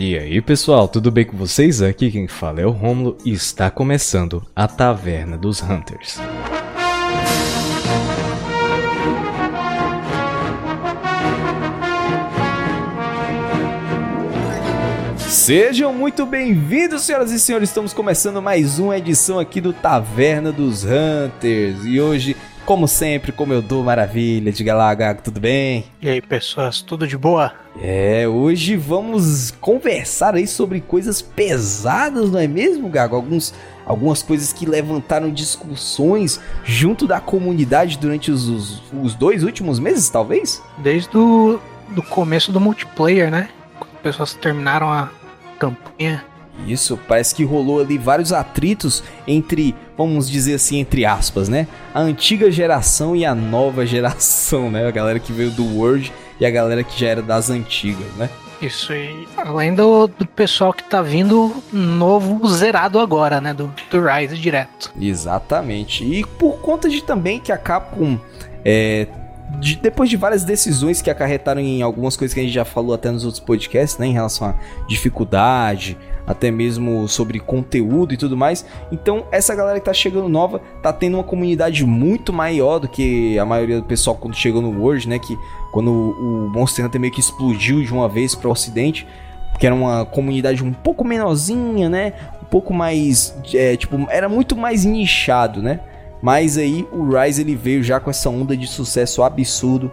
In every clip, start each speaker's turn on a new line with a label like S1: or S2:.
S1: E aí pessoal, tudo bem com vocês? Aqui quem fala é o Romulo e está começando a Taverna dos Hunters. Sejam muito bem-vindos, senhoras e senhores. Estamos começando mais uma edição aqui do Taverna dos Hunters. E hoje, como sempre, como eu dou maravilha, diga lá, Gago, tudo bem?
S2: E aí, pessoas, tudo de boa?
S1: É, hoje vamos conversar aí sobre coisas pesadas, não é mesmo, Gago? Alguns, algumas coisas que levantaram discussões junto da comunidade durante os, os, os dois últimos meses, talvez?
S2: Desde o do começo do multiplayer, né? Quando as pessoas terminaram a campanha.
S1: Isso, parece que rolou ali vários atritos entre, vamos dizer assim, entre aspas, né? A antiga geração e a nova geração, né? A galera que veio do World e a galera que já era das antigas, né?
S2: Isso, e além do, do pessoal que tá vindo novo, zerado agora, né? Do, do Rise direto.
S1: Exatamente. E por conta de também que a Capcom é, de, depois de várias decisões que acarretaram em algumas coisas que a gente já falou até nos outros podcasts, né, em relação à dificuldade, até mesmo sobre conteúdo e tudo mais. Então, essa galera que tá chegando nova tá tendo uma comunidade muito maior do que a maioria do pessoal quando chegou no World, né, que quando o Monster Hunter meio que explodiu de uma vez para o ocidente, que era uma comunidade um pouco menorzinha, né? Um pouco mais, é, tipo, era muito mais nichado, né? Mas aí o Rise ele veio já com essa onda de sucesso absurdo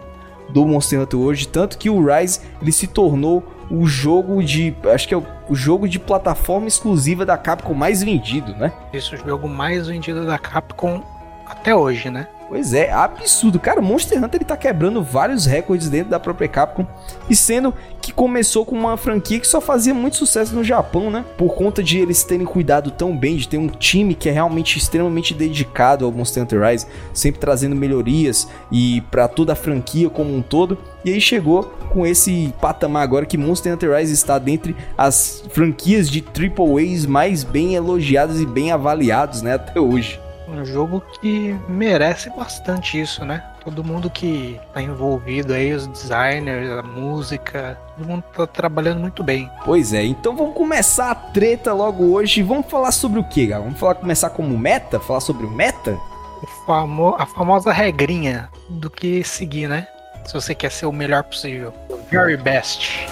S1: do Monster Hunter hoje, tanto que o Rise ele se tornou o jogo de, acho que é o, o jogo de plataforma exclusiva da Capcom mais vendido, né?
S2: Isso, o jogo mais vendido da Capcom até hoje, né?
S1: Pois é, absurdo. Cara, Monster Hunter ele tá quebrando vários recordes dentro da própria Capcom. E sendo que começou com uma franquia que só fazia muito sucesso no Japão, né? Por conta de eles terem cuidado tão bem, de ter um time que é realmente extremamente dedicado ao Monster Hunter Rise, sempre trazendo melhorias e para toda a franquia como um todo. E aí chegou com esse patamar agora que Monster Hunter Rise está dentre as franquias de Triple A's mais bem elogiadas e bem avaliados, né, até hoje.
S2: Um jogo que merece bastante isso, né? Todo mundo que tá envolvido aí, os designers, a música, todo mundo tá trabalhando muito bem.
S1: Pois é, então vamos começar a treta logo hoje. Vamos falar sobre o que, galera? Vamos falar, começar como meta? Falar sobre o meta?
S2: O famo a famosa regrinha do que seguir, né? Se você quer ser o melhor possível. Very best.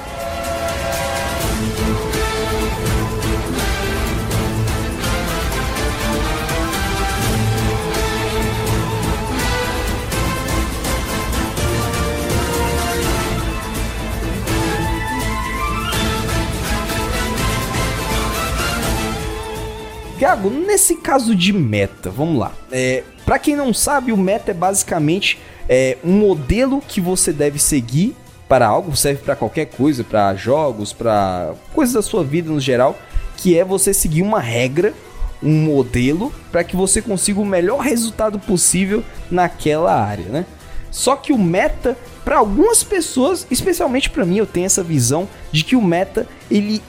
S1: Gago, nesse caso de meta, vamos lá. É, para quem não sabe, o meta é basicamente é, um modelo que você deve seguir para algo, serve para qualquer coisa, para jogos, para coisas da sua vida no geral, que é você seguir uma regra, um modelo, para que você consiga o melhor resultado possível naquela área, né? Só que o meta, para algumas pessoas, especialmente para mim, eu tenho essa visão de que o meta ele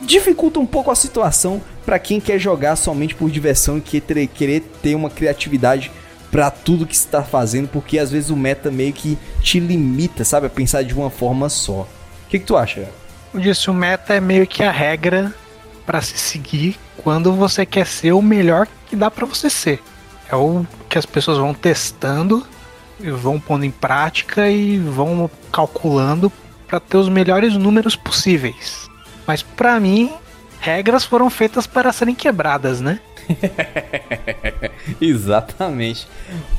S1: dificulta um pouco a situação para quem quer jogar somente por diversão e querer, querer ter uma criatividade para tudo que está fazendo, porque às vezes o meta meio que te limita, sabe, a pensar de uma forma só. O que, que tu acha?
S2: Eu disse, o meta é meio que a regra para se seguir quando você quer ser o melhor que dá para você ser. É o que as pessoas vão testando, vão pondo em prática e vão calculando para ter os melhores números possíveis. Mas para mim, regras foram feitas para serem quebradas, né?
S1: Exatamente.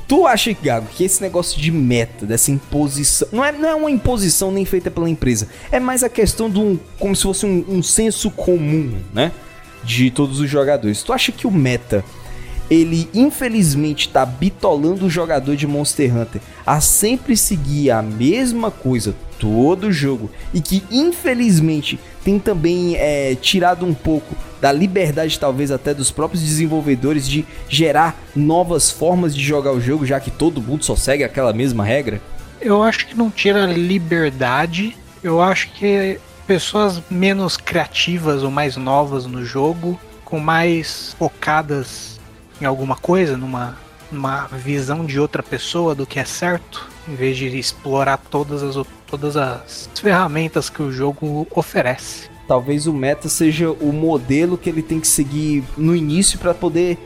S1: Tu acha, Gago, que esse negócio de meta, dessa imposição. Não é, não é uma imposição nem feita pela empresa. É mais a questão de um. como se fosse um, um senso comum, né? De todos os jogadores. Tu acha que o meta. Ele infelizmente tá bitolando o jogador de Monster Hunter a sempre seguir a mesma coisa todo jogo e que infelizmente tem também é, tirado um pouco da liberdade, talvez até dos próprios desenvolvedores, de gerar novas formas de jogar o jogo, já que todo mundo só segue aquela mesma regra?
S2: Eu acho que não tira liberdade, eu acho que pessoas menos criativas ou mais novas no jogo, com mais focadas em alguma coisa, numa, numa visão de outra pessoa do que é certo, em vez de explorar todas as, todas as ferramentas que o jogo oferece.
S1: talvez o meta seja o modelo que ele tem que seguir no início para poder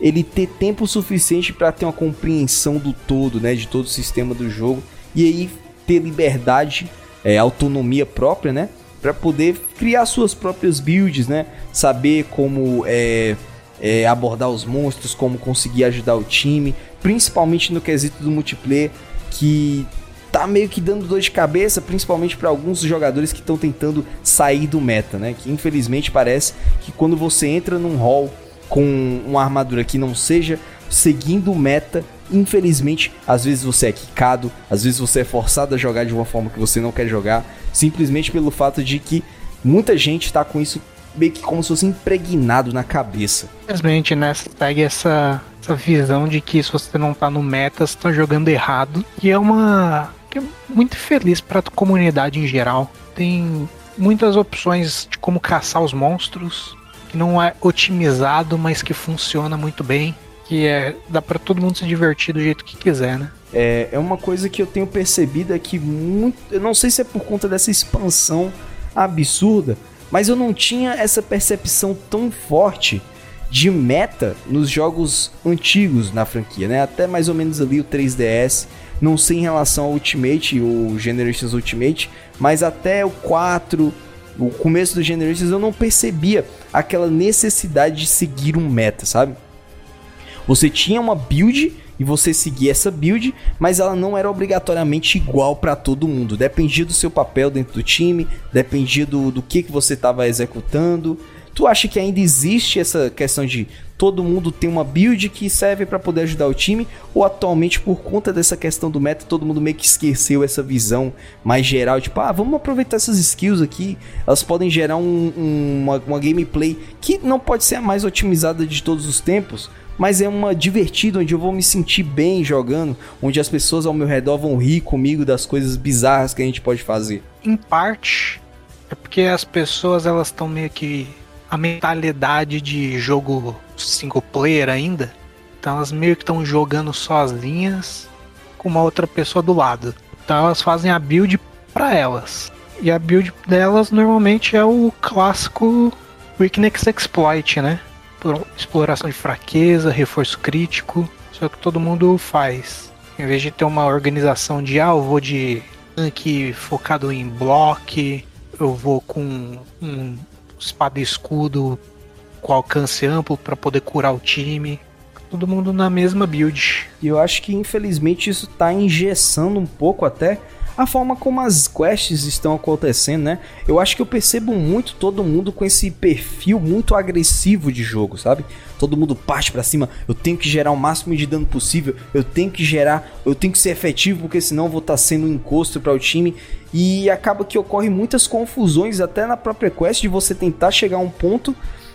S1: ele ter tempo suficiente para ter uma compreensão do todo, né, de todo o sistema do jogo e aí ter liberdade, é, autonomia própria, né, para poder criar suas próprias builds, né, saber como é, é, abordar os monstros, como conseguir ajudar o time, principalmente no quesito do multiplayer que tá meio que dando dor de cabeça, principalmente para alguns jogadores que estão tentando sair do meta, né? Que infelizmente parece que quando você entra num hall com uma armadura que não seja seguindo o meta, infelizmente, às vezes você é quicado, às vezes você é forçado a jogar de uma forma que você não quer jogar, simplesmente pelo fato de que muita gente tá com isso meio que como se fosse impregnado na cabeça.
S2: Infelizmente, né? Segue essa, essa visão de que se você não tá no meta, você tá jogando errado. E é uma que é muito feliz para a comunidade em geral. Tem muitas opções de como caçar os monstros, que não é otimizado, mas que funciona muito bem, que é dá para todo mundo se divertir do jeito que quiser, né?
S1: É, é uma coisa que eu tenho percebido é que muito, eu não sei se é por conta dessa expansão absurda, mas eu não tinha essa percepção tão forte de meta nos jogos antigos na franquia, né? Até mais ou menos ali o 3DS não sei em relação ao Ultimate, o Generations Ultimate, mas até o 4, o começo do Generations, eu não percebia aquela necessidade de seguir um meta, sabe? Você tinha uma build e você seguia essa build, mas ela não era obrigatoriamente igual para todo mundo. Dependia do seu papel dentro do time, dependia do, do que, que você estava executando. Tu acha que ainda existe essa questão de todo mundo tem uma build que serve para poder ajudar o time, ou atualmente por conta dessa questão do meta, todo mundo meio que esqueceu essa visão mais geral, tipo, ah, vamos aproveitar essas skills aqui, elas podem gerar um, um, uma, uma gameplay que não pode ser a mais otimizada de todos os tempos, mas é uma divertida onde eu vou me sentir bem jogando, onde as pessoas ao meu redor vão rir comigo das coisas bizarras que a gente pode fazer.
S2: Em parte, é porque as pessoas elas estão meio que a mentalidade de jogo single player ainda. Então elas meio que estão jogando sozinhas com uma outra pessoa do lado. Então elas fazem a build para elas. E a build delas normalmente é o clássico Weakness Exploit, né? Exploração de fraqueza, reforço crítico. O que todo mundo faz. Em vez de ter uma organização de ah, eu vou de tanque focado em block, eu vou com um espada e escudo com alcance amplo para poder curar o time. Todo mundo na mesma build.
S1: E eu acho que infelizmente isso tá engessando um pouco até a forma como as quests estão acontecendo, né? Eu acho que eu percebo muito todo mundo com esse perfil muito agressivo de jogo, sabe? Todo mundo parte para cima, eu tenho que gerar o máximo de dano possível, eu tenho que gerar, eu tenho que ser efetivo porque senão vou estar tá sendo um encosto para o time e acaba que ocorre muitas confusões até na própria quest de você tentar chegar a um ponto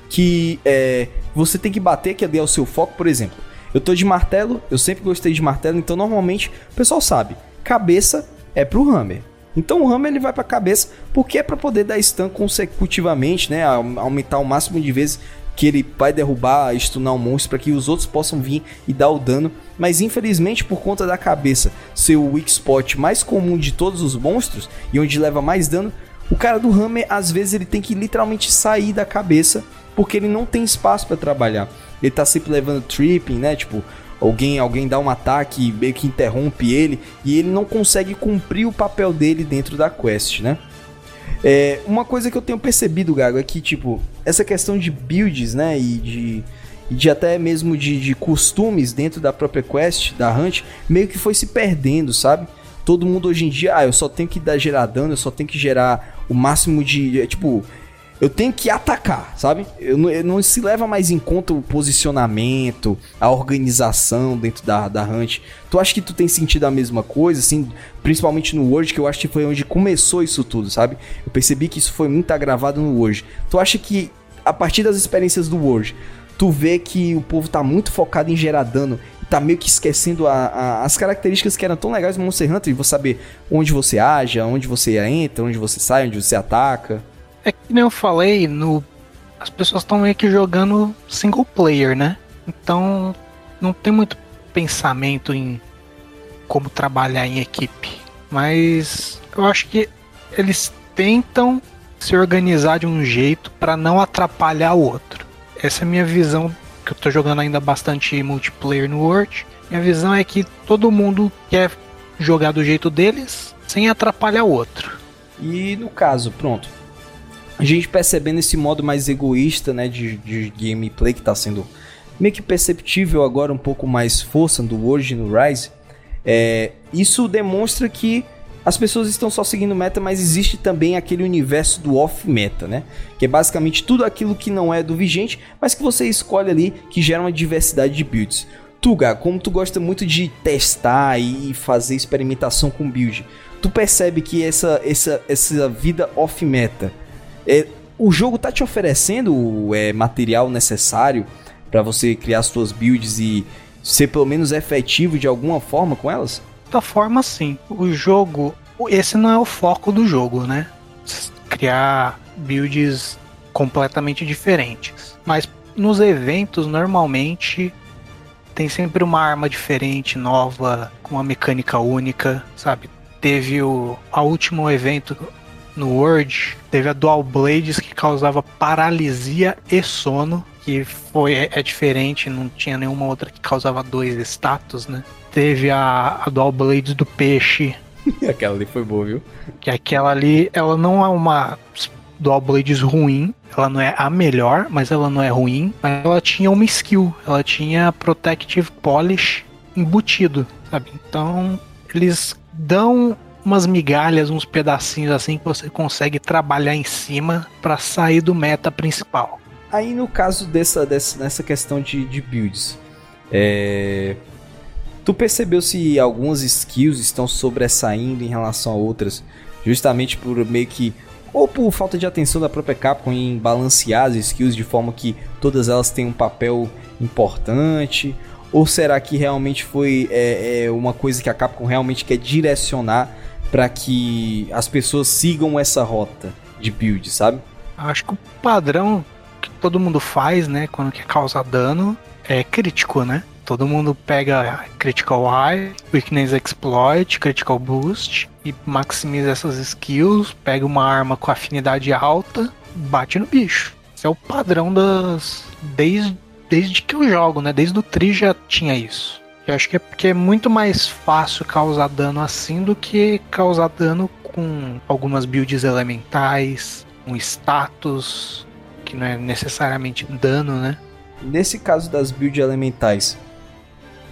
S1: que é, você tem que bater que é o seu foco, por exemplo. Eu tô de martelo, eu sempre gostei de martelo, então normalmente o pessoal sabe, cabeça é pro Hammer. Então o Hammer ele vai para a cabeça porque é para poder dar stun consecutivamente, né, aumentar o máximo de vezes que ele vai derrubar, stunar um monstro para que os outros possam vir e dar o dano. Mas infelizmente por conta da cabeça ser o weak spot mais comum de todos os monstros e onde leva mais dano, o cara do Hammer às vezes ele tem que literalmente sair da cabeça porque ele não tem espaço para trabalhar. Ele tá sempre levando tripping, né? Tipo, alguém alguém dá um ataque meio que interrompe ele e ele não consegue cumprir o papel dele dentro da quest, né? É, uma coisa que eu tenho percebido, Gago, é que, tipo, essa questão de builds, né, e de, e de até mesmo de, de costumes dentro da própria quest, da Hunt, meio que foi se perdendo, sabe? Todo mundo hoje em dia, ah, eu só tenho que dar gerar dano, eu só tenho que gerar o máximo de, tipo, eu tenho que atacar, sabe? Eu não, eu não, se leva mais em conta o posicionamento, a organização dentro da, da Hunt. Tu acha que tu tem sentido a mesma coisa, assim, principalmente no Word, que eu acho que foi onde começou isso tudo, sabe? Eu percebi que isso foi muito agravado no Word. Tu acha que, a partir das experiências do Word, tu vê que o povo tá muito focado em gerar dano tá meio que esquecendo a, a, as características que eram tão legais no Monster Hunter, e você saber onde você age, onde você entra, onde você sai, onde você ataca.
S2: É que nem eu falei, no, as pessoas estão meio que jogando single player, né? Então não tem muito pensamento em como trabalhar em equipe. Mas eu acho que eles tentam se organizar de um jeito para não atrapalhar o outro. Essa é a minha visão, que eu tô jogando ainda bastante multiplayer no World. Minha visão é que todo mundo quer jogar do jeito deles, sem atrapalhar o outro.
S1: E no caso, pronto. A gente percebendo esse modo mais egoísta, né, de, de gameplay que tá sendo meio que perceptível agora um pouco mais força do World no Rise, é, isso demonstra que as pessoas estão só seguindo meta, mas existe também aquele universo do off-meta, né? Que é basicamente tudo aquilo que não é do vigente, mas que você escolhe ali que gera uma diversidade de builds. Tuga, como tu gosta muito de testar e fazer experimentação com build, tu percebe que essa, essa, essa vida off-meta, é, o jogo tá te oferecendo é, material necessário para você criar suas builds e ser pelo menos efetivo de alguma forma com elas?
S2: Da forma sim. O jogo, esse não é o foco do jogo, né? Criar builds completamente diferentes. Mas nos eventos, normalmente, tem sempre uma arma diferente, nova, com uma mecânica única, sabe? Teve o a último evento no World, teve a Dual Blades que causava paralisia e sono, que foi é, é diferente, não tinha nenhuma outra que causava dois status, né? Teve a, a Dual Blades do peixe.
S1: aquela ali foi boa, viu?
S2: Que aquela ali, ela não é uma Dual Blades ruim, ela não é a melhor, mas ela não é ruim, mas ela tinha uma skill, ela tinha Protective Polish embutido, sabe? Então, eles dão umas migalhas, uns pedacinhos assim que você consegue trabalhar em cima para sair do meta principal.
S1: Aí no caso dessa, dessa nessa questão de, de builds, é... tu percebeu se algumas skills estão sobressaindo em relação a outras, justamente por meio que ou por falta de atenção da própria Capcom em balancear as skills de forma que todas elas têm um papel importante, ou será que realmente foi é, é uma coisa que a Capcom realmente quer direcionar para que as pessoas sigam essa rota de build, sabe?
S2: Acho que o padrão que todo mundo faz, né, quando quer causar dano, é crítico, né? Todo mundo pega Critical Eye, Weakness Exploit, Critical Boost e maximiza essas skills, pega uma arma com afinidade alta, bate no bicho. Esse é o padrão das. Desde, desde que eu jogo, né? Desde o Tri já tinha isso. Eu acho que é porque é muito mais fácil causar dano assim do que causar dano com algumas builds elementais, um status, que não é necessariamente dano, né?
S1: Nesse caso das builds elementais,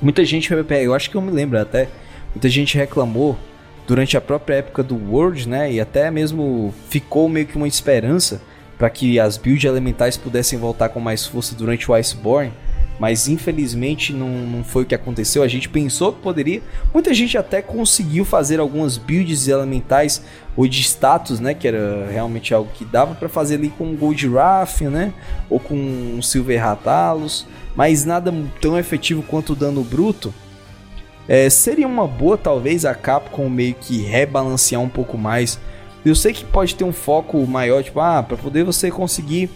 S1: muita gente, eu acho que eu me lembro até, muita gente reclamou durante a própria época do World, né? E até mesmo ficou meio que uma esperança para que as builds elementais pudessem voltar com mais força durante o Iceborne mas infelizmente não, não foi o que aconteceu. A gente pensou que poderia. Muita gente até conseguiu fazer algumas builds elementais ou de status, né? Que era realmente algo que dava para fazer ali com Gold Wrath, né? Ou com Silver Ratalos, mas nada tão efetivo quanto o dano bruto. É, seria uma boa, talvez, a Capcom meio que rebalancear um pouco mais. Eu sei que pode ter um foco maior, tipo, ah, para poder você conseguir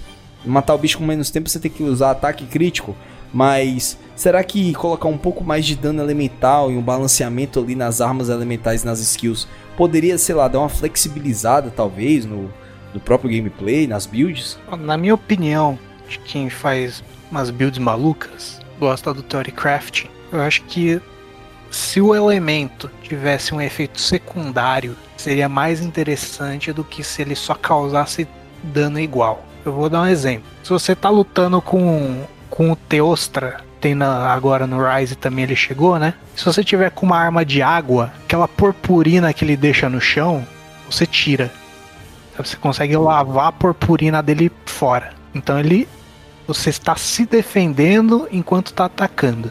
S1: matar o bicho com menos tempo, você tem que usar ataque crítico. Mas será que colocar um pouco mais de dano elemental e um balanceamento ali nas armas elementais nas skills poderia, sei lá, dar uma flexibilizada talvez no, no próprio gameplay, nas builds?
S2: Na minha opinião, de quem faz umas builds malucas, gosta do Theorycraft, eu acho que se o elemento tivesse um efeito secundário, seria mais interessante do que se ele só causasse dano igual. Eu vou dar um exemplo. Se você tá lutando com com o Teostra, tem na, agora no Rise também ele chegou, né? Se você tiver com uma arma de água, aquela purpurina que ele deixa no chão, você tira. Você consegue lavar a purpurina dele fora. Então ele. Você está se defendendo enquanto está atacando.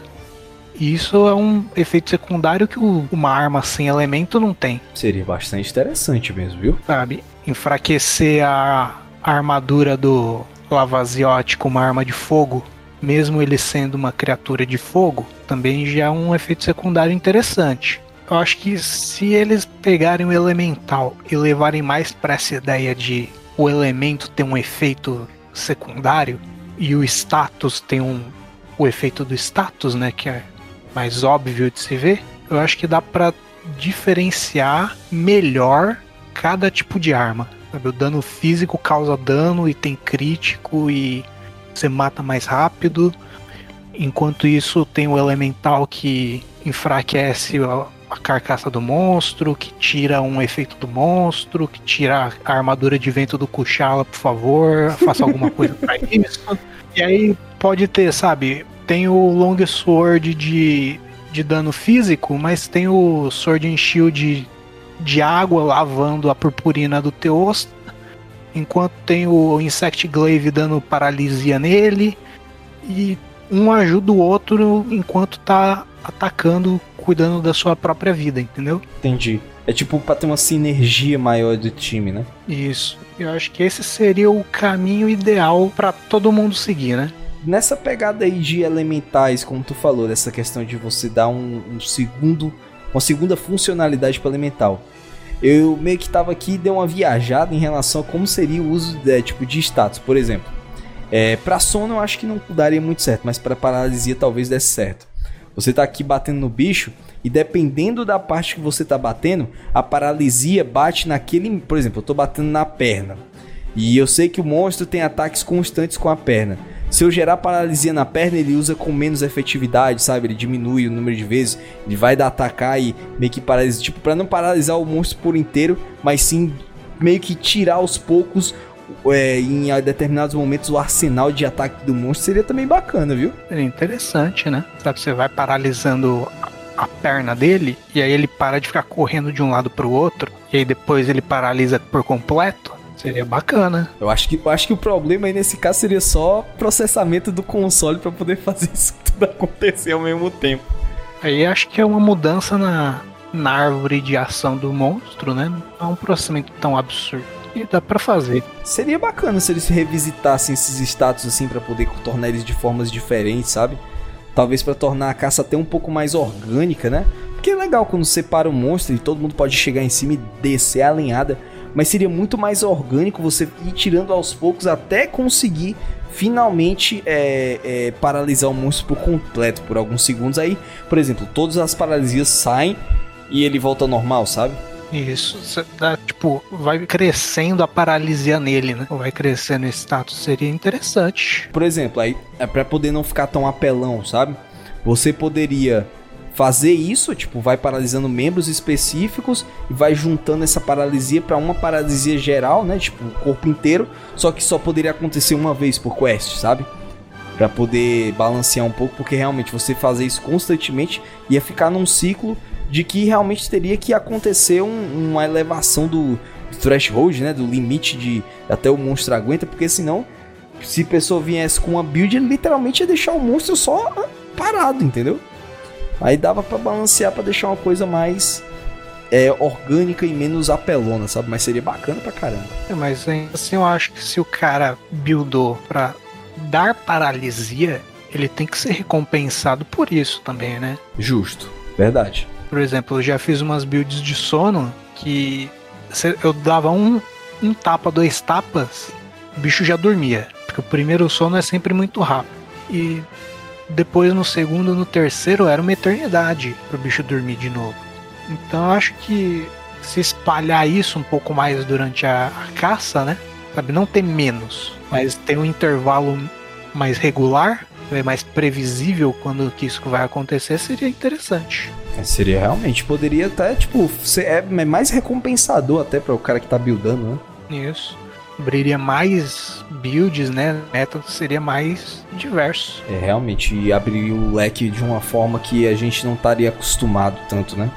S2: E isso é um efeito secundário que uma arma sem elemento não tem.
S1: Seria bastante interessante mesmo, viu?
S2: Sabe? Enfraquecer a armadura do Lavaziote com uma arma de fogo mesmo ele sendo uma criatura de fogo, também já é um efeito secundário interessante. Eu acho que se eles pegarem o elemental e levarem mais para essa ideia de o elemento ter um efeito secundário e o status tem um o efeito do status, né, que é mais óbvio de se ver, eu acho que dá para diferenciar melhor cada tipo de arma. O dano físico causa dano e tem crítico e você mata mais rápido. Enquanto isso, tem o elemental que enfraquece a, a carcaça do monstro, que tira um efeito do monstro, que tira a armadura de vento do Kuchala, por favor, faça alguma coisa para isso. E aí pode ter, sabe, tem o Long Sword de, de dano físico, mas tem o Sword and Shield de água lavando a purpurina do Teosta, enquanto tem o Insect Glaive dando paralisia nele, e um ajuda o outro enquanto tá atacando, cuidando da sua própria vida, entendeu?
S1: Entendi. É tipo pra ter uma sinergia maior do time, né?
S2: Isso. Eu acho que esse seria o caminho ideal para todo mundo seguir, né?
S1: Nessa pegada aí de elementais, como tu falou, dessa questão de você dar um, um segundo, uma segunda funcionalidade para elemental eu meio que tava aqui e dei uma viajada em relação a como seria o uso de, tipo, de status, por exemplo. É, pra sono eu acho que não daria muito certo, mas para paralisia talvez desse certo. Você tá aqui batendo no bicho e dependendo da parte que você tá batendo, a paralisia bate naquele, por exemplo, eu tô batendo na perna. E eu sei que o monstro tem ataques constantes com a perna. Se eu gerar paralisia na perna, ele usa com menos efetividade, sabe? Ele diminui o número de vezes, ele vai dar atacar e meio que paralisa, tipo, para não paralisar o monstro por inteiro, mas sim meio que tirar aos poucos é, em determinados momentos o arsenal de ataque do monstro seria também bacana, viu?
S2: É interessante, né? Sabe, você vai paralisando a perna dele e aí ele para de ficar correndo de um lado para o outro e aí depois ele paralisa por completo. Seria bacana.
S1: Eu acho que, eu acho que o problema aí nesse caso seria só processamento do console para poder fazer isso tudo acontecer ao mesmo tempo.
S2: Aí acho que é uma mudança na, na árvore de ação do monstro, né? Não é um processamento tão absurdo. E dá pra fazer.
S1: Seria bacana se eles revisitassem esses status assim para poder tornar eles de formas diferentes, sabe? Talvez para tornar a caça até um pouco mais orgânica, né? Porque é legal quando separa o monstro e todo mundo pode chegar em cima e descer a alinhada mas seria muito mais orgânico você ir tirando aos poucos até conseguir finalmente é, é, paralisar o monstro por completo por alguns segundos. Aí, por exemplo, todas as paralisias saem e ele volta ao normal, sabe?
S2: Isso, dá, tipo, vai crescendo a paralisia nele, né? Vai crescendo esse status, seria interessante.
S1: Por exemplo, aí é para poder não ficar tão apelão, sabe? Você poderia fazer isso, tipo, vai paralisando membros específicos e vai juntando essa paralisia para uma paralisia geral, né? Tipo, o corpo inteiro, só que só poderia acontecer uma vez por quest, sabe? Para poder balancear um pouco, porque realmente você fazer isso constantemente ia ficar num ciclo de que realmente teria que acontecer um, uma elevação do, do threshold, né? Do limite de até o monstro aguenta, porque senão, se a pessoa viesse com uma build, literalmente ia deixar o monstro só parado, entendeu? Aí dava para balancear para deixar uma coisa mais é, orgânica e menos apelona, sabe? Mas seria bacana pra caramba.
S2: É, mas assim eu acho que se o cara buildou pra dar paralisia, ele tem que ser recompensado por isso também, né?
S1: Justo, verdade.
S2: Por exemplo, eu já fiz umas builds de sono que eu dava um, um tapa, dois tapas, o bicho já dormia. Porque o primeiro sono é sempre muito rápido. E depois no segundo, no terceiro, era uma eternidade pro bicho dormir de novo. Então eu acho que se espalhar isso um pouco mais durante a, a caça, né? Sabe, não ter menos, mas ter um intervalo mais regular, é mais previsível quando que isso vai acontecer, seria interessante.
S1: É, seria realmente, poderia até, tipo, ser é, é mais recompensador até para o cara que tá buildando, né?
S2: Isso abriria mais builds, né? Método seria mais diverso.
S1: É, realmente, e abriria o leque de uma forma que a gente não estaria acostumado tanto, né?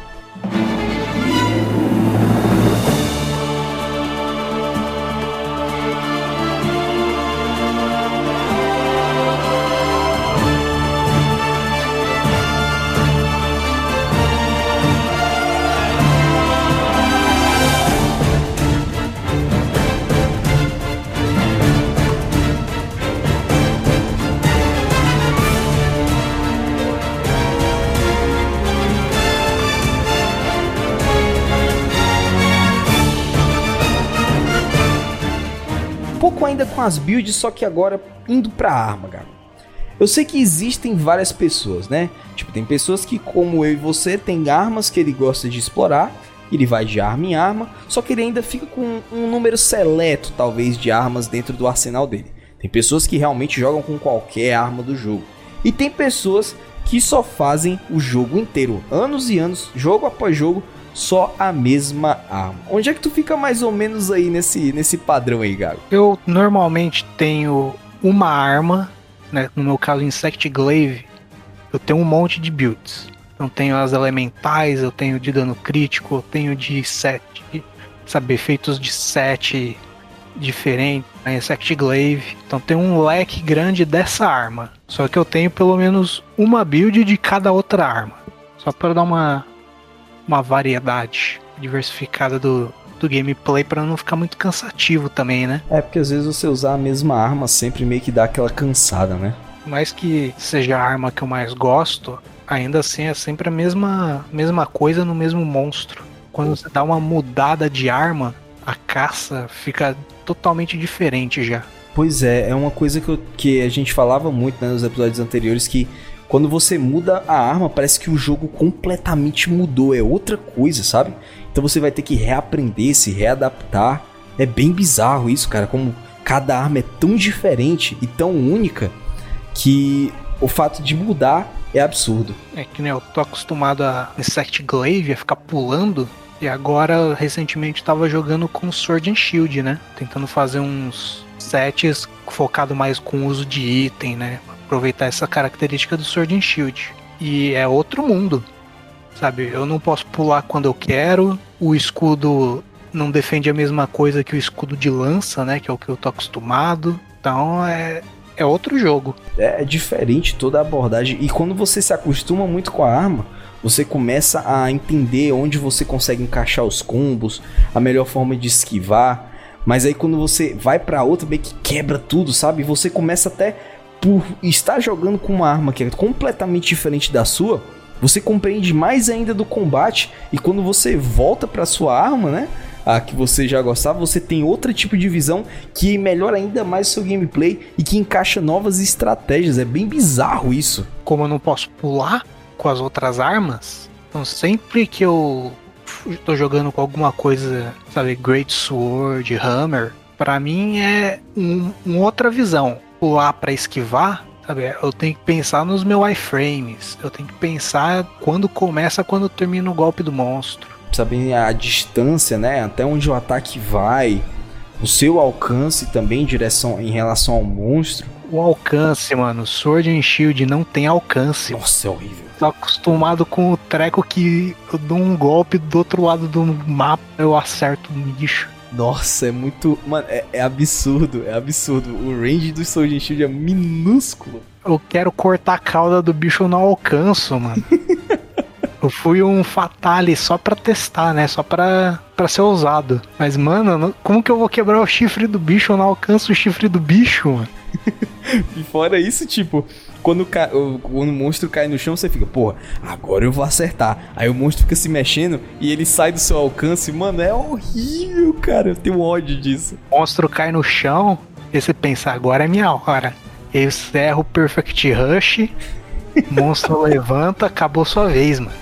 S1: As builds, só que agora indo pra arma, cara. Eu sei que existem várias pessoas, né? Tipo, tem pessoas que, como eu e você, tem armas que ele gosta de explorar, ele vai de arma em arma, só que ele ainda fica com um número seleto, talvez, de armas dentro do arsenal dele. Tem pessoas que realmente jogam com qualquer arma do jogo. E tem pessoas que só fazem o jogo inteiro, anos e anos, jogo após jogo, só a mesma arma. Onde é que tu fica mais ou menos aí nesse, nesse padrão aí, Gago?
S2: Eu normalmente tenho uma arma, né? No meu caso, Insect Glaive, eu tenho um monte de builds. Eu tenho as elementais, eu tenho de dano crítico, eu tenho de 7, sabe, efeitos de 7 diferentes, né, Insect Glaive. Então tem um leque grande dessa arma. Só que eu tenho pelo menos uma build de cada outra arma. Só para dar uma, uma variedade diversificada do, do gameplay para não ficar muito cansativo também, né?
S1: É, porque às vezes você usar a mesma arma sempre meio que dá aquela cansada, né?
S2: mais que seja a arma que eu mais gosto, ainda assim é sempre a mesma, mesma coisa no mesmo monstro. Quando você dá uma mudada de arma, a caça fica totalmente diferente já.
S1: Pois é, é uma coisa que, eu, que a gente falava muito né, nos episódios anteriores que quando você muda a arma, parece que o jogo completamente mudou, é outra coisa, sabe? Então você vai ter que reaprender, se readaptar. É bem bizarro isso, cara, como cada arma é tão diferente e tão única que o fato de mudar é absurdo.
S2: É que né, eu tô acostumado a Insect Glaive, a ficar pulando, e agora recentemente tava jogando com Sword and Shield, né? Tentando fazer uns sets focado mais com o uso de item, né? Aproveitar essa característica do Sword and Shield. E é outro mundo, sabe? Eu não posso pular quando eu quero, o escudo não defende a mesma coisa que o escudo de lança, né? Que é o que eu tô acostumado. Então é, é outro jogo.
S1: É, é diferente toda a abordagem. E quando você se acostuma muito com a arma, você começa a entender onde você consegue encaixar os combos, a melhor forma de esquivar. Mas aí quando você vai para outra, meio que quebra tudo, sabe? Você começa até por estar jogando com uma arma que é completamente diferente da sua, você compreende mais ainda do combate e quando você volta para sua arma, né? a que você já gostava, você tem outro tipo de visão que melhora ainda mais o seu gameplay e que encaixa novas estratégias. É bem bizarro isso.
S2: Como eu não posso pular com as outras armas, então sempre que eu tô jogando com alguma coisa, sabe, Great Sword, Hammer, para mim é um, uma outra visão. Pular para esquivar Sabe, eu tenho que pensar nos meus iframes. Eu tenho que pensar quando começa, quando termina o golpe do monstro
S1: saber a distância, né? Até onde o ataque vai, o seu alcance também em direção em relação ao monstro.
S2: O alcance, mano, Sword and Shield não tem alcance.
S1: Nossa, é horrível.
S2: Tô acostumado com o treco que eu dou um golpe do outro lado do mapa, eu acerto um bicho.
S1: Nossa, é muito. Mano, é, é, absurdo, é absurdo. O range do and Shield é minúsculo.
S2: Eu quero cortar a cauda do bicho, eu não alcanço, mano. Eu fui um Fatale só pra testar, né? Só pra, pra ser ousado. Mas, mano, como que eu vou quebrar o chifre do bicho? Eu não alcanço o chifre do bicho, mano.
S1: e fora isso, tipo, quando, quando o monstro cai no chão, você fica, porra, agora eu vou acertar. Aí o monstro fica se mexendo e ele sai do seu alcance. Mano, é horrível, cara. Eu tenho ódio disso.
S2: O monstro cai no chão e você pensa, agora é minha hora. Eu encerro o Perfect Rush, monstro levanta, acabou sua vez, mano.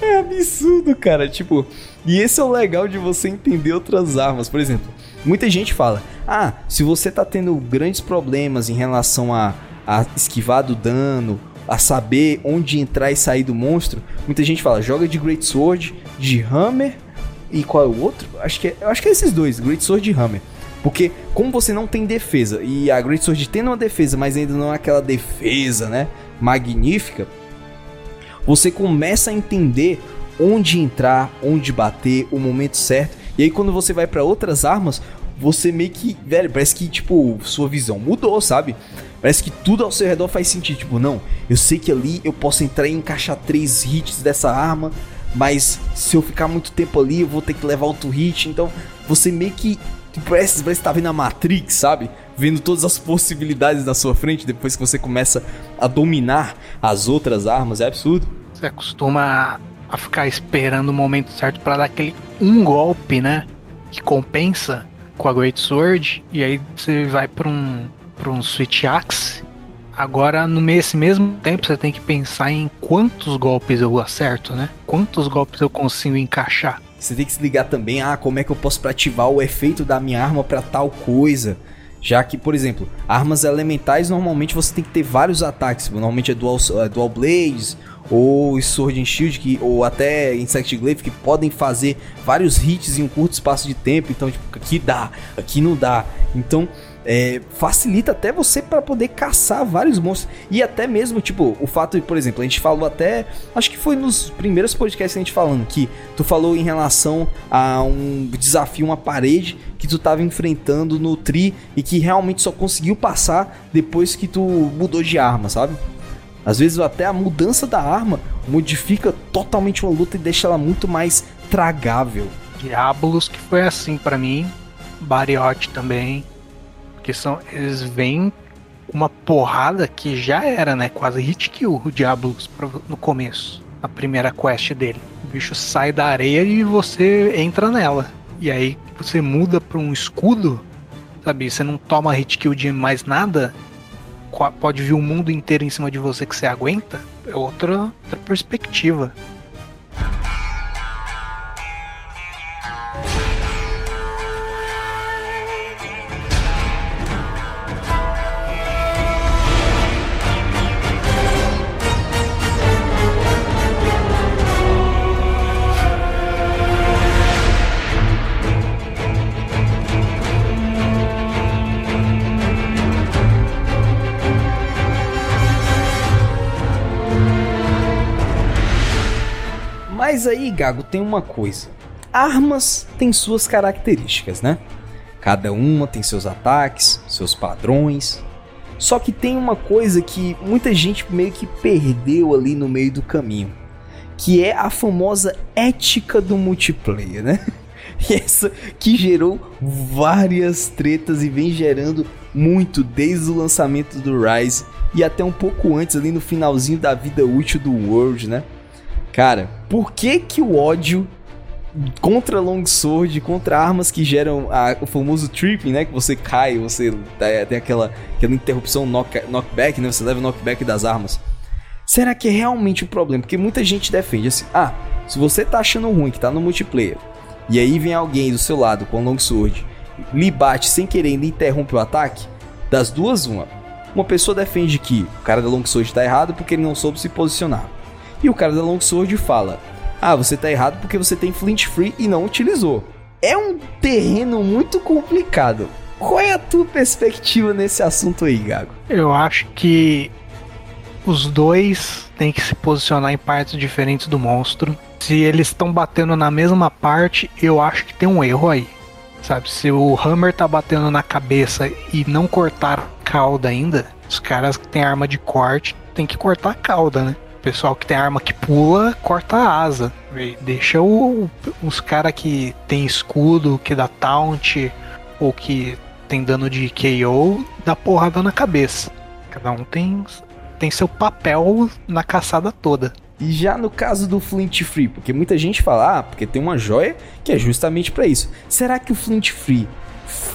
S1: É absurdo, cara. Tipo, e esse é o legal de você entender outras armas. Por exemplo, muita gente fala: ah, se você tá tendo grandes problemas em relação a, a esquivar do dano, a saber onde entrar e sair do monstro, muita gente fala: joga de Great Sword, de Hammer e qual é o outro? Acho que é, acho que é esses dois, Great Sword e Hammer. Porque como você não tem defesa e a Great Sword tem uma defesa, mas ainda não é aquela defesa, né, magnífica, você começa a entender onde entrar, onde bater, o momento certo. E aí quando você vai para outras armas, você meio que, velho, parece que tipo sua visão mudou, sabe? Parece que tudo ao seu redor faz sentido. Tipo, não, eu sei que ali eu posso entrar e encaixar três hits dessa arma, mas se eu ficar muito tempo ali, eu vou ter que levar outro hit. Então, você meio que parece, parece que tá vendo a Matrix, sabe? vendo todas as possibilidades na sua frente depois que você começa a dominar as outras armas, é absurdo.
S2: Você acostuma a ficar esperando o momento certo para dar aquele um golpe, né? Que compensa com a Great Sword, e aí você vai para um, pra um Switch Axe. Agora, no nesse mesmo tempo, você tem que pensar em quantos golpes eu acerto, né? Quantos golpes eu consigo encaixar.
S1: Você tem que se ligar também, ah, como é que eu posso pra ativar o efeito da minha arma para tal coisa. Já que, por exemplo, armas elementais normalmente você tem que ter vários ataques. Normalmente é dual, é dual blades ou Sword and Shield que, ou até Insect Glaive que podem fazer vários hits em um curto espaço de tempo. Então, tipo, aqui dá, aqui não dá. Então, é, facilita até você para poder caçar vários monstros. E até mesmo, tipo, o fato de, por exemplo, a gente falou até. Acho que foi nos primeiros podcasts que a gente falando que tu falou em relação a um desafio, uma parede que tu tava enfrentando no Tri e que realmente só conseguiu passar depois que tu mudou de arma, sabe? Às vezes até a mudança da arma modifica totalmente uma luta e deixa ela muito mais tragável.
S2: Diablos que foi assim para mim, Bariote também, porque são, eles vêm uma porrada que já era, né? Quase hit kill o Diablos no começo. A primeira quest dele. O bicho sai da areia e você entra nela. E aí você muda pra um escudo, sabe? Você não toma hit kill de mais nada. Pode vir o mundo inteiro em cima de você que você aguenta. É outra, outra perspectiva.
S1: Mas aí, Gago, tem uma coisa. Armas têm suas características, né? Cada uma tem seus ataques, seus padrões. Só que tem uma coisa que muita gente meio que perdeu ali no meio do caminho, que é a famosa ética do multiplayer, né? Essa que gerou várias tretas e vem gerando muito desde o lançamento do Rise e até um pouco antes ali no finalzinho da vida útil do World, né? Cara, por que que o ódio contra longsword, contra armas que geram a, o famoso tripping, né? Que você cai, você tem aquela, aquela interrupção knock, knockback, né? Você leva o knockback das armas. Será que é realmente o problema? Porque muita gente defende assim: ah, se você tá achando ruim que tá no multiplayer, e aí vem alguém do seu lado com longsword, lhe bate sem querer e interrompe o ataque, das duas, uma. Uma pessoa defende que o cara da longsword tá errado porque ele não soube se posicionar. E o cara da Longsword fala: Ah, você tá errado porque você tem Flint Free e não utilizou. É um terreno muito complicado. Qual é a tua perspectiva nesse assunto aí, Gago?
S2: Eu acho que os dois têm que se posicionar em partes diferentes do monstro. Se eles estão batendo na mesma parte, eu acho que tem um erro aí. Sabe, se o Hammer tá batendo na cabeça e não cortar a cauda ainda, os caras que têm arma de corte tem que cortar a cauda, né? Pessoal que tem arma que pula, corta a asa. Deixa o, os caras que tem escudo, que dá taunt, ou que tem dano de KO, dá porrada na cabeça. Cada um tem, tem seu papel na caçada toda.
S1: E já no caso do Flint Free, porque muita gente fala, ah, porque tem uma joia que é justamente para isso. Será que o Flint Free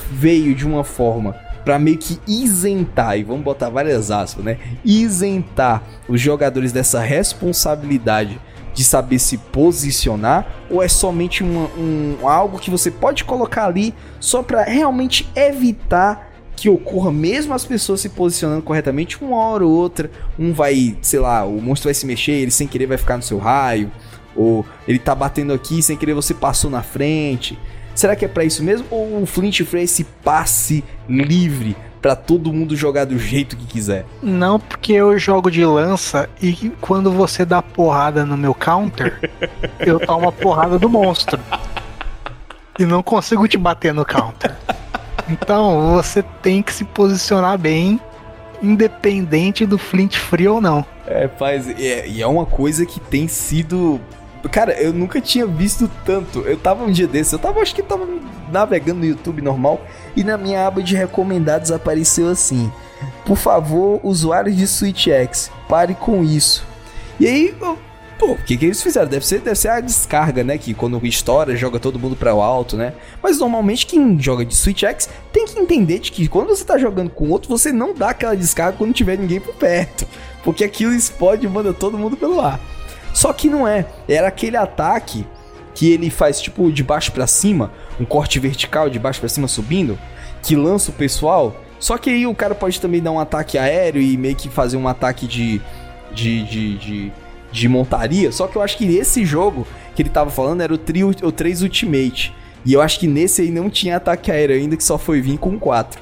S1: veio de uma forma para meio que isentar, e vamos botar várias aspas, né? Isentar os jogadores dessa responsabilidade de saber se posicionar ou é somente um, algo que você pode colocar ali só para realmente evitar que ocorra mesmo as pessoas se posicionando corretamente uma hora ou outra um vai sei lá o monstro vai se mexer ele sem querer vai ficar no seu raio ou ele tá batendo aqui sem querer você passou na frente Será que é para isso mesmo? Ou o Flint Free é esse passe livre para todo mundo jogar do jeito que quiser?
S2: Não, porque eu jogo de lança e quando você dá porrada no meu counter, eu tomo a porrada do monstro. E não consigo te bater no counter. Então você tem que se posicionar bem, independente do Flint Free ou não.
S1: É, faz. É, e é uma coisa que tem sido Cara, eu nunca tinha visto tanto. Eu tava um dia desse, eu tava, acho que tava navegando no YouTube normal e na minha aba de recomendados apareceu assim: Por favor, usuários de Switch X, pare com isso. E aí, eu, pô, o que, que eles fizeram? Deve ser, deve ser a descarga, né? Que quando estoura, joga todo mundo para o alto, né? Mas normalmente quem joga de Switch X tem que entender de que quando você tá jogando com outro, você não dá aquela descarga quando tiver ninguém por perto. Porque aquilo explode e manda todo mundo pelo ar. Só que não é. Era aquele ataque que ele faz tipo de baixo para cima, um corte vertical de baixo para cima subindo, que lança o pessoal. Só que aí o cara pode também dar um ataque aéreo e meio que fazer um ataque de de, de, de, de montaria. Só que eu acho que esse jogo que ele tava falando era o, trio, o 3 Ultimate. E eu acho que nesse aí não tinha ataque aéreo ainda, que só foi vir com 4.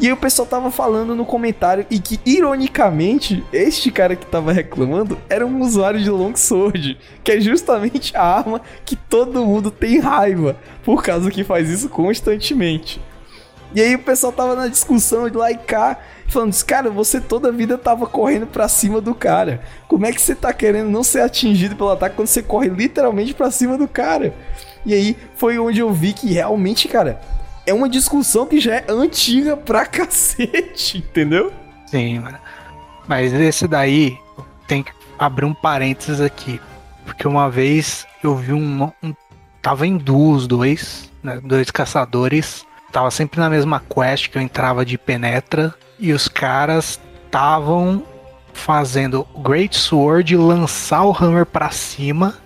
S1: E aí o pessoal tava falando no comentário e que, ironicamente, este cara que tava reclamando era um usuário de Longsword, que é justamente a arma que todo mundo tem raiva, por causa que faz isso constantemente. E aí o pessoal tava na discussão de lá e cá, falando, cara, você toda a vida tava correndo pra cima do cara. Como é que você tá querendo não ser atingido pelo ataque quando você corre literalmente pra cima do cara? E aí foi onde eu vi que realmente, cara, é uma discussão que já é antiga pra cacete, entendeu?
S2: Sim. Mas esse daí tem que abrir um parênteses aqui. Porque uma vez eu vi um. um tava em duos dois, né, dois caçadores. Tava sempre na mesma quest que eu entrava de penetra. E os caras estavam fazendo Great Sword lançar o Hammer pra cima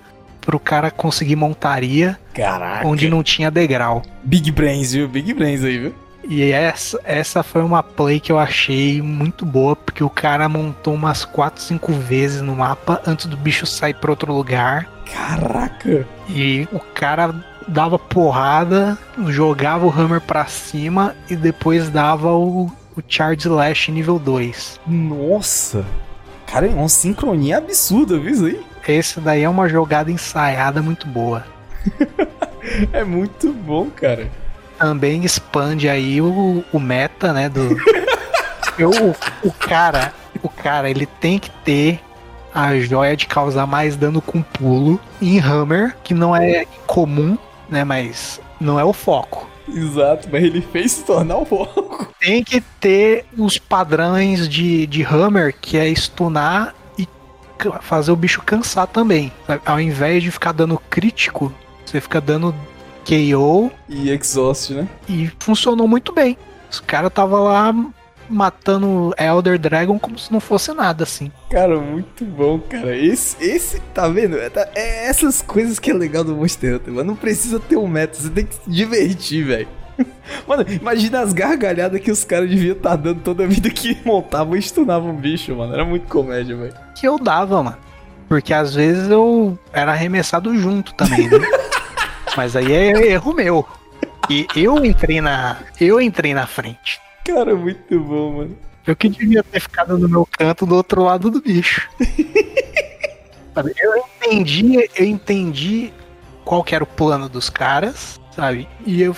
S2: pro cara conseguir montaria
S1: Caraca.
S2: onde não tinha degrau.
S1: Big Brains, viu? Big Brains aí, viu?
S2: E essa, essa foi uma play que eu achei muito boa, porque o cara montou umas 4, 5 vezes no mapa antes do bicho sair para outro lugar.
S1: Caraca!
S2: E o cara dava porrada, jogava o Hammer pra cima e depois dava o, o Charge Slash nível 2.
S1: Nossa! Cara, é uma sincronia absurda, viu isso aí?
S2: Esse daí é uma jogada ensaiada muito boa.
S1: é muito bom, cara.
S2: Também expande aí o, o meta, né? Do. Eu, o, o cara, o cara, ele tem que ter a joia de causar mais dano com pulo em Hammer, que não é comum, né? Mas não é o foco.
S1: Exato, mas ele fez se tornar o foco.
S2: Tem que ter os padrões de, de Hammer, que é stunar fazer o bicho cansar também. Ao invés de ficar dando crítico, você fica dando KO.
S1: E exhaust, né?
S2: E funcionou muito bem. Os caras tava lá matando Elder Dragon como se não fosse nada, assim.
S1: Cara, muito bom, cara. Esse, esse tá vendo? É, tá, é essas coisas que é legal do Monster Hunter, mano. Não precisa ter um meta, você tem que se divertir, velho. Mano, imagina as gargalhadas que os caras deviam estar tá dando toda a vida que montavam e stunavam um bicho, mano. Era muito comédia, velho.
S2: Que eu dava, mano. Porque às vezes eu era arremessado junto também, né? Mas aí é erro meu. E eu entrei na. Eu entrei na frente.
S1: Cara, muito bom, mano.
S2: Eu que devia ter ficado no meu canto do outro lado do bicho. sabe? Eu entendi, eu entendi qual que era o plano dos caras, sabe? E eu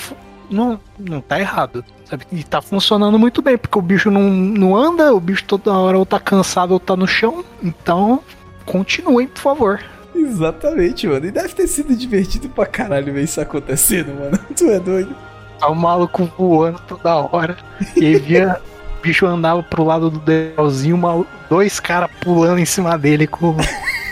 S2: não, não tá errado, sabe? E tá funcionando muito bem, porque o bicho não, não anda, o bicho toda hora ou tá cansado ou tá no chão. Então, continuem, por favor.
S1: Exatamente, mano. E deve ter sido divertido pra caralho ver isso acontecendo, mano. Tu é doido.
S2: Tá o maluco voando toda hora. E aí via. o bicho andava pro lado do Delzinho, dois caras pulando em cima dele com.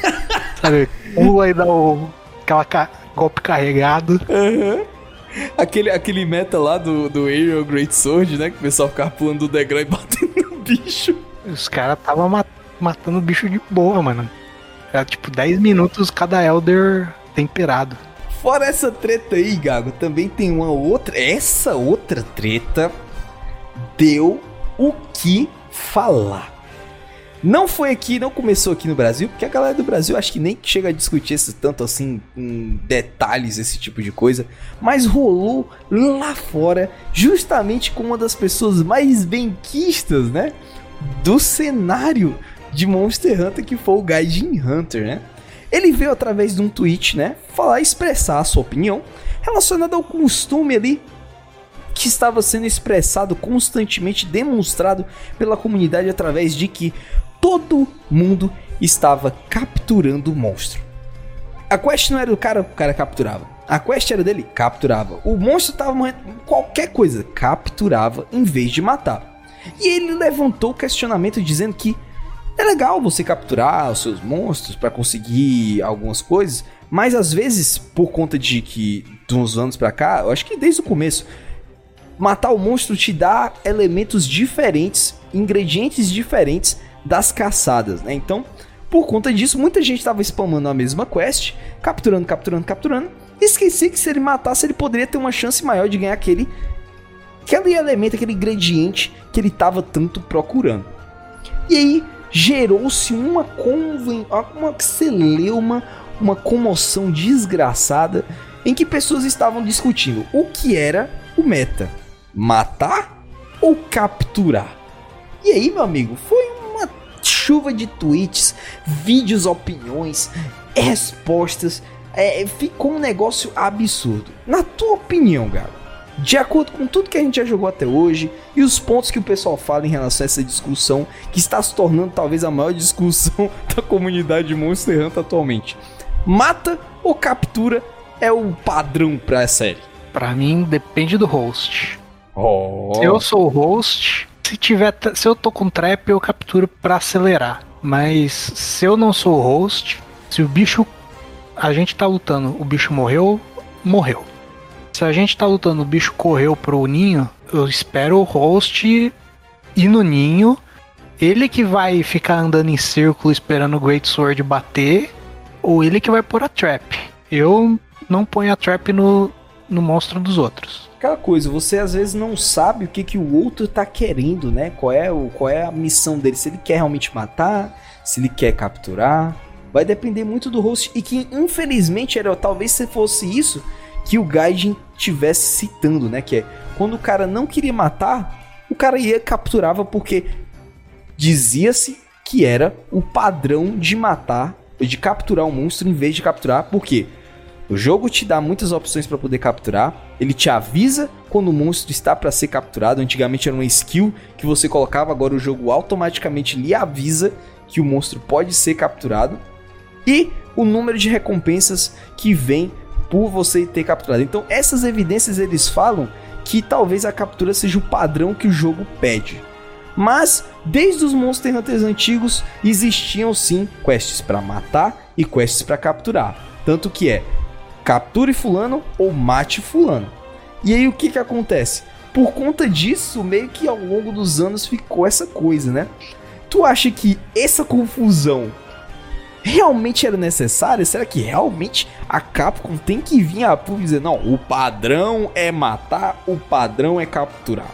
S2: sabe? Pula e dá o. aquela ca... golpe carregado.
S1: Uhum. Aquele, aquele meta lá do, do Aerial Great Sword, né? Que o pessoal ficava pulando do degrau e batendo no bicho.
S2: Os caras tava mat matando o bicho de boa, mano. Era tipo 10 minutos cada Elder temperado.
S1: Fora essa treta aí, Gago, também tem uma outra. Essa outra treta deu o que falar. Não foi aqui, não começou aqui no Brasil, porque a galera do Brasil acho que nem chega a discutir esse tanto assim em detalhes esse tipo de coisa, mas rolou lá fora, justamente com uma das pessoas mais benquistas, né, do cenário de Monster Hunter, que foi o Gaijin Hunter, né? Ele veio através de um tweet, né, falar, expressar a sua opinião relacionada ao costume ali que estava sendo expressado constantemente, demonstrado pela comunidade através de que todo mundo estava capturando o monstro. A quest não era do cara, o cara capturava. A quest era dele, capturava. O monstro estava morrendo, qualquer coisa, capturava em vez de matar. E ele levantou o questionamento dizendo que é legal você capturar os seus monstros para conseguir algumas coisas, mas às vezes, por conta de que de uns anos para cá, eu acho que desde o começo, matar o monstro te dá elementos diferentes, ingredientes diferentes das caçadas, né? Então, por conta disso, muita gente estava spamando a mesma quest, capturando, capturando, capturando, esquecia que se ele matasse, ele poderia ter uma chance maior de ganhar aquele, aquele elemento, aquele ingrediente que ele estava tanto procurando. E aí gerou-se uma conven... uma celeuma, uma comoção desgraçada em que pessoas estavam discutindo o que era o meta: matar ou capturar. E aí, meu amigo, foi chuva de tweets, vídeos, opiniões, respostas. É, ficou um negócio absurdo. Na tua opinião, cara, de acordo com tudo que a gente já jogou até hoje e os pontos que o pessoal fala em relação a essa discussão, que está se tornando talvez a maior discussão da comunidade Monster Hunter atualmente. Mata ou captura é o padrão pra essa série?
S2: Pra mim, depende do host.
S1: Oh.
S2: Se eu sou o host, se tiver, se eu tô com trap, eu capturo para acelerar. Mas se eu não sou o host, se o bicho a gente tá lutando, o bicho morreu, morreu. Se a gente tá lutando, o bicho correu pro ninho, eu espero o host ir no ninho. Ele que vai ficar andando em círculo esperando o Great Sword bater, ou ele que vai pôr a trap. Eu não ponho a trap no, no monstro dos outros.
S1: Aquela coisa, você às vezes não sabe o que, que o outro tá querendo, né? Qual é, o, qual é a missão dele, se ele quer realmente matar, se ele quer capturar. Vai depender muito do host. E que infelizmente era talvez se fosse isso que o Gaijin tivesse citando, né? Que é quando o cara não queria matar, o cara ia capturava porque dizia-se que era o padrão de matar, de capturar um monstro em vez de capturar, por quê? O jogo te dá muitas opções para poder capturar. Ele te avisa quando o monstro está para ser capturado. Antigamente era uma skill que você colocava, agora o jogo automaticamente lhe avisa que o monstro pode ser capturado. E o número de recompensas que vem por você ter capturado. Então, essas evidências eles falam que talvez a captura seja o padrão que o jogo pede. Mas, desde os Monster Hunters antigos, existiam sim quests para matar e quests para capturar. Tanto que é capture fulano ou mate fulano. E aí o que que acontece? Por conta disso, meio que ao longo dos anos ficou essa coisa, né? Tu acha que essa confusão realmente era necessária? Será que realmente a Capcom tem que vir a público dizer, não, o padrão é matar, o padrão é capturar?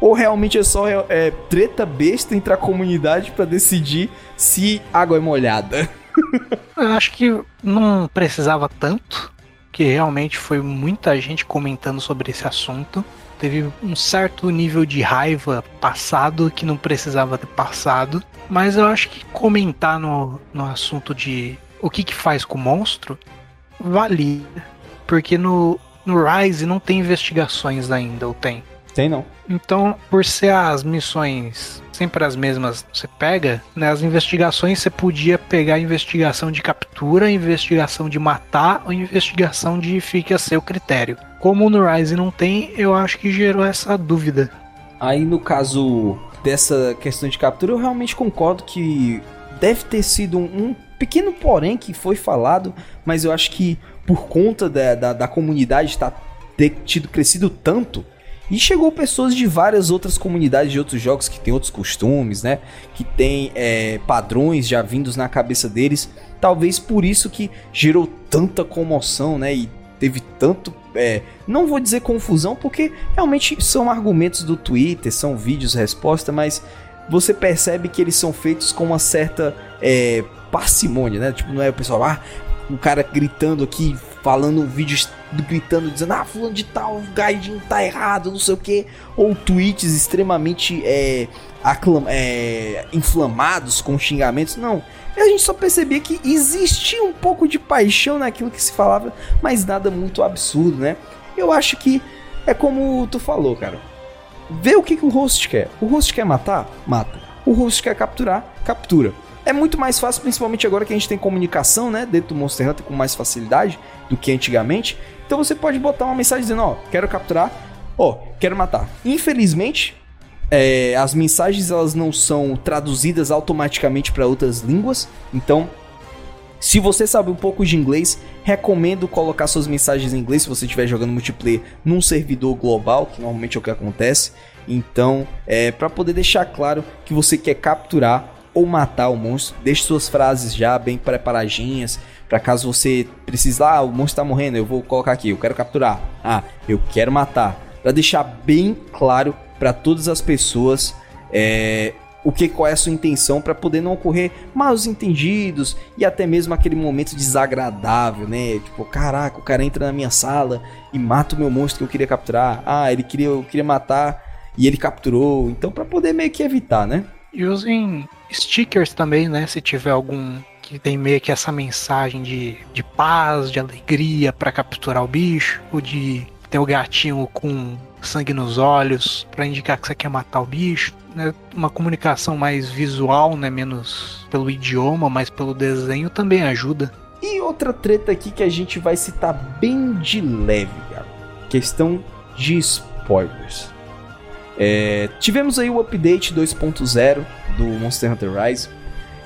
S1: Ou realmente é só é, treta besta entre a comunidade para decidir se água é molhada?
S2: Eu acho que não precisava tanto que realmente foi muita gente comentando sobre esse assunto. Teve um certo nível de raiva passado que não precisava ter passado. Mas eu acho que comentar no, no assunto de o que, que faz com o monstro valia. Porque no, no Rise não tem investigações ainda, ou tem?
S1: Tem não.
S2: Então, por ser as missões sempre as mesmas, você pega, né, as investigações você podia pegar a investigação de captura, investigação de matar ou investigação de fica a seu critério. Como no Rise não tem, eu acho que gerou essa dúvida.
S1: Aí no caso dessa questão de captura, eu realmente concordo que deve ter sido um, um pequeno porém que foi falado, mas eu acho que por conta da, da, da comunidade estar tá, ter tido crescido tanto, e chegou pessoas de várias outras comunidades de outros jogos que tem outros costumes, né? Que tem é, padrões já vindos na cabeça deles. Talvez por isso que gerou tanta comoção, né? E teve tanto. É, não vou dizer confusão, porque realmente são argumentos do Twitter, são vídeos resposta, mas você percebe que eles são feitos com uma certa é, parcimônia, né? Tipo, não é o pessoal, ah, um cara gritando aqui, falando vídeos gritando, dizendo, ah, fulano de tal, o Gaijin tá errado, não sei o que, ou tweets extremamente é, é, inflamados com xingamentos, não. A gente só percebia que existia um pouco de paixão naquilo que se falava, mas nada muito absurdo, né? Eu acho que é como tu falou, cara. Vê o que, que o host quer. O host quer matar? Mata. O host quer capturar? Captura. É muito mais fácil, principalmente agora que a gente tem comunicação, né, dentro do Monster Hunter com mais facilidade do que antigamente. Então você pode botar uma mensagem dizendo, ó, quero capturar, ó, quero matar. Infelizmente, é, as mensagens elas não são traduzidas automaticamente para outras línguas, então se você sabe um pouco de inglês, recomendo colocar suas mensagens em inglês se você estiver jogando multiplayer num servidor global, que normalmente é o que acontece. Então, é para poder deixar claro que você quer capturar ou matar o monstro. Deixe suas frases já bem preparadinhas. Pra caso você precise, ah, o monstro tá morrendo, eu vou colocar aqui, eu quero capturar. Ah, eu quero matar. Pra deixar bem claro para todas as pessoas é, o que qual é a sua intenção para poder não ocorrer maus entendidos e até mesmo aquele momento desagradável, né? Tipo, caraca, o cara entra na minha sala e mata o meu monstro que eu queria capturar. Ah, ele queria, eu queria matar e ele capturou. Então, para poder meio que evitar, né?
S2: E usem stickers também, né? Se tiver algum que tem meio que essa mensagem de, de paz, de alegria para capturar o bicho, ou de ter o gatinho com sangue nos olhos para indicar que você quer matar o bicho. Né? Uma comunicação mais visual, né? menos pelo idioma, mas pelo desenho também ajuda.
S1: E outra treta aqui que a gente vai citar bem de leve, cara. Questão de spoilers. É, tivemos aí o update 2.0 do Monster Hunter Rise.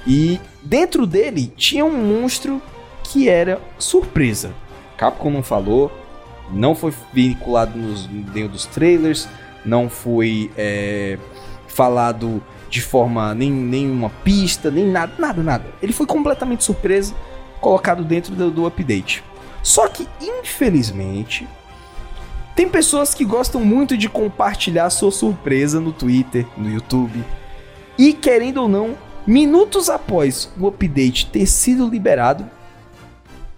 S1: E dentro dele tinha um monstro que era surpresa. Capcom não falou, não foi vinculado nos dos trailers, não foi é, falado de forma nem nenhuma pista, nem nada, nada, nada. Ele foi completamente surpresa, colocado dentro do, do update. Só que infelizmente tem pessoas que gostam muito de compartilhar sua surpresa no Twitter, no YouTube. E querendo ou não, minutos após o update ter sido liberado,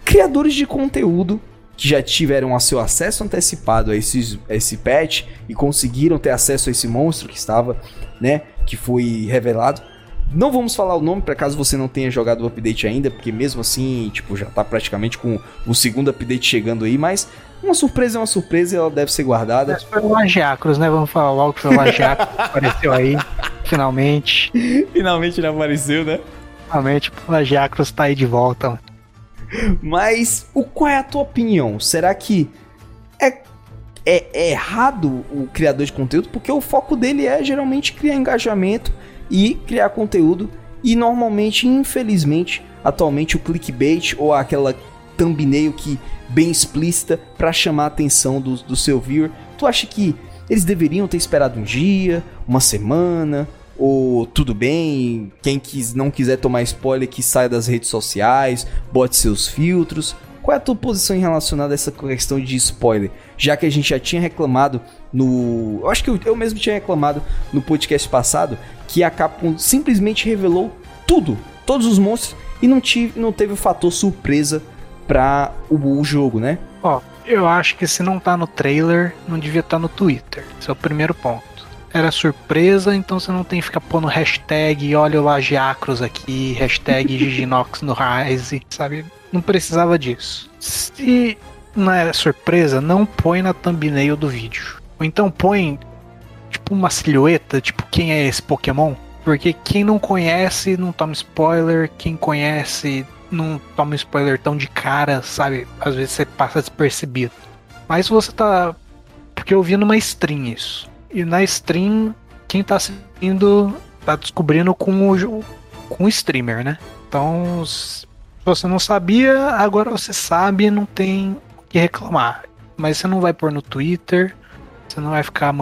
S1: criadores de conteúdo que já tiveram seu acesso antecipado a, esses, a esse patch e conseguiram ter acesso a esse monstro que estava, né, que foi revelado. Não vamos falar o nome para caso você não tenha jogado o update ainda, porque mesmo assim, tipo, já tá praticamente com o segundo update chegando aí, mas uma surpresa é uma surpresa e ela deve ser guardada. Mas
S2: foi o Lagiacros, né? Vamos falar logo que foi o Lagiacros que apareceu aí, finalmente.
S1: Finalmente ele apareceu, né?
S2: Finalmente o Lagiacros tá aí de volta.
S1: Mas o qual é a tua opinião? Será que é, é, errado o criador de conteúdo? Porque o foco dele é geralmente criar engajamento e criar conteúdo. E normalmente, infelizmente, atualmente o clickbait ou aquela thumbnail que bem explícita para chamar a atenção do, do seu viewer. Tu acha que eles deveriam ter esperado um dia, uma semana, ou tudo bem, quem quis, não quiser tomar spoiler que saia das redes sociais, bote seus filtros. Qual é a tua posição em relação a essa questão de spoiler? Já que a gente já tinha reclamado no. Eu acho que eu, eu mesmo tinha reclamado no podcast passado que a Capcom simplesmente revelou tudo, todos os monstros, e não, tive, não teve o fator surpresa para o, o jogo, né?
S2: Ó, eu acho que se não tá no trailer, não devia estar tá no Twitter. Esse é o primeiro ponto era surpresa, então você não tem que ficar pondo hashtag olha o Lagiacros aqui, hashtag Giginox no Rise, sabe? Não precisava disso. Se não era surpresa, não põe na thumbnail do vídeo. Ou então põe tipo uma silhueta, tipo quem é esse Pokémon? Porque quem não conhece não toma spoiler, quem conhece não toma spoiler tão de cara, sabe? Às vezes você passa despercebido. Mas você tá. Porque eu vi numa stream isso. E na stream, quem tá assistindo tá descobrindo com o, com o streamer, né? Então, se você não sabia, agora você sabe, não tem o que reclamar. Mas você não vai pôr no Twitter, você não vai ficar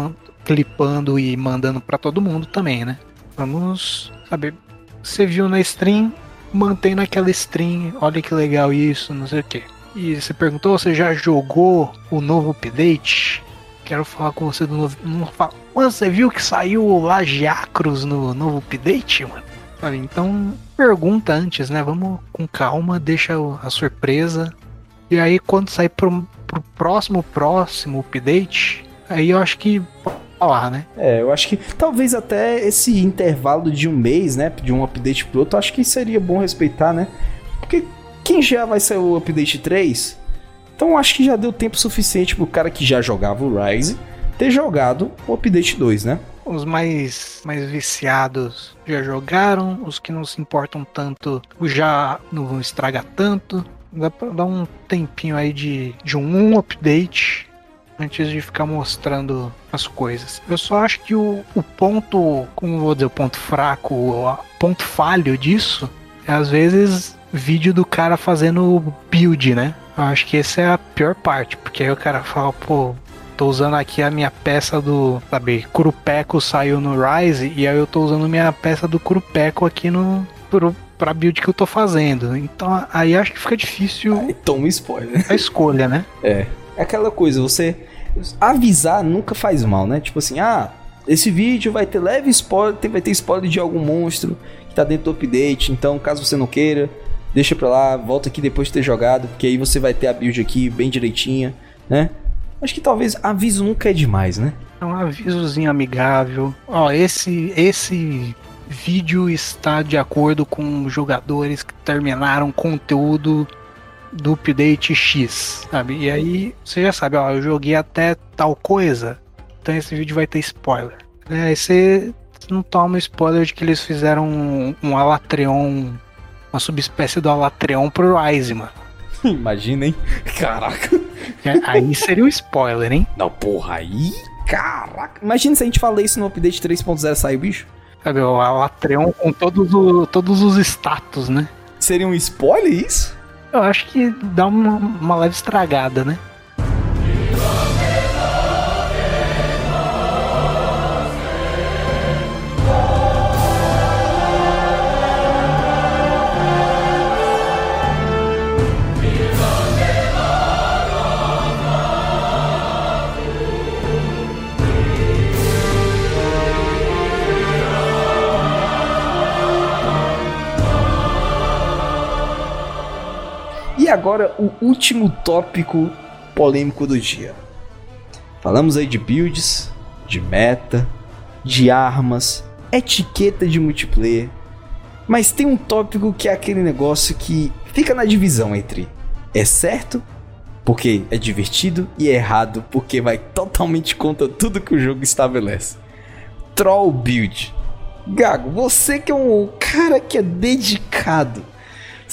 S2: clipando e mandando para todo mundo também, né? Vamos saber. Você viu na stream, mantém naquela stream, olha que legal isso, não sei o que. E você perguntou, você já jogou o novo update? Quero falar com você do novo. Mano, você viu que saiu o Lagiacros no novo update, mano? Sabe, então pergunta antes, né? Vamos com calma, deixa a surpresa. E aí quando sair pro, pro próximo, próximo update, aí eu acho que falar, né?
S1: É, eu acho que talvez até esse intervalo de um mês, né? De um update pro outro, acho que seria bom respeitar, né? Porque quem já vai sair o update 3, então acho que já deu tempo suficiente pro cara que já jogava o Rise ter jogado o Update 2, né?
S2: Os mais, mais viciados já jogaram, os que não se importam tanto já não vão estragar tanto. Dá pra dar um tempinho aí de, de um update antes de ficar mostrando as coisas. Eu só acho que o, o ponto, como vou dizer, o ponto fraco, o ponto falho disso é às vezes vídeo do cara fazendo build, né? Eu acho que essa é a pior parte, porque aí o cara fala, pô, tô usando aqui a minha peça do. Sabe, Curupeco saiu no Rise e aí eu tô usando minha peça do Curupeco aqui no. Pro, pra build que eu tô fazendo. Então aí acho que fica difícil. Aí
S1: toma spoiler.
S2: A escolha, né?
S1: É. É aquela coisa, você. Avisar nunca faz mal, né? Tipo assim, ah, esse vídeo vai ter leve spoiler, vai ter spoiler de algum monstro que tá dentro do update. Então, caso você não queira, deixa pra lá, volta aqui depois de ter jogado, porque aí você vai ter a build aqui bem direitinha, né? Acho que talvez aviso nunca é demais, né?
S2: É um avisozinho amigável. Ó, esse esse vídeo está de acordo com jogadores que terminaram conteúdo do update X, sabe? E aí você já sabe, ó, eu joguei até tal coisa, então esse vídeo vai ter spoiler. É, aí você não toma spoiler de que eles fizeram um, um Alatreon, uma subespécie do Alatreon pro Rise, mano.
S1: Imagina, hein? Caraca.
S2: É, aí seria um spoiler, hein?
S1: Não, porra, aí. Caraca. Imagina se a gente fala isso no update 3.0 sai o bicho.
S2: Sabe, o Alatreon com todos, o, todos os status, né?
S1: Seria um spoiler isso?
S2: Eu acho que dá uma, uma leve estragada, né?
S1: Agora o último tópico polêmico do dia. Falamos aí de builds, de meta, de armas, etiqueta de multiplayer. Mas tem um tópico que é aquele negócio que fica na divisão entre é certo porque é divertido e é errado porque vai totalmente contra tudo que o jogo estabelece. Troll build. Gago, você que é um cara que é dedicado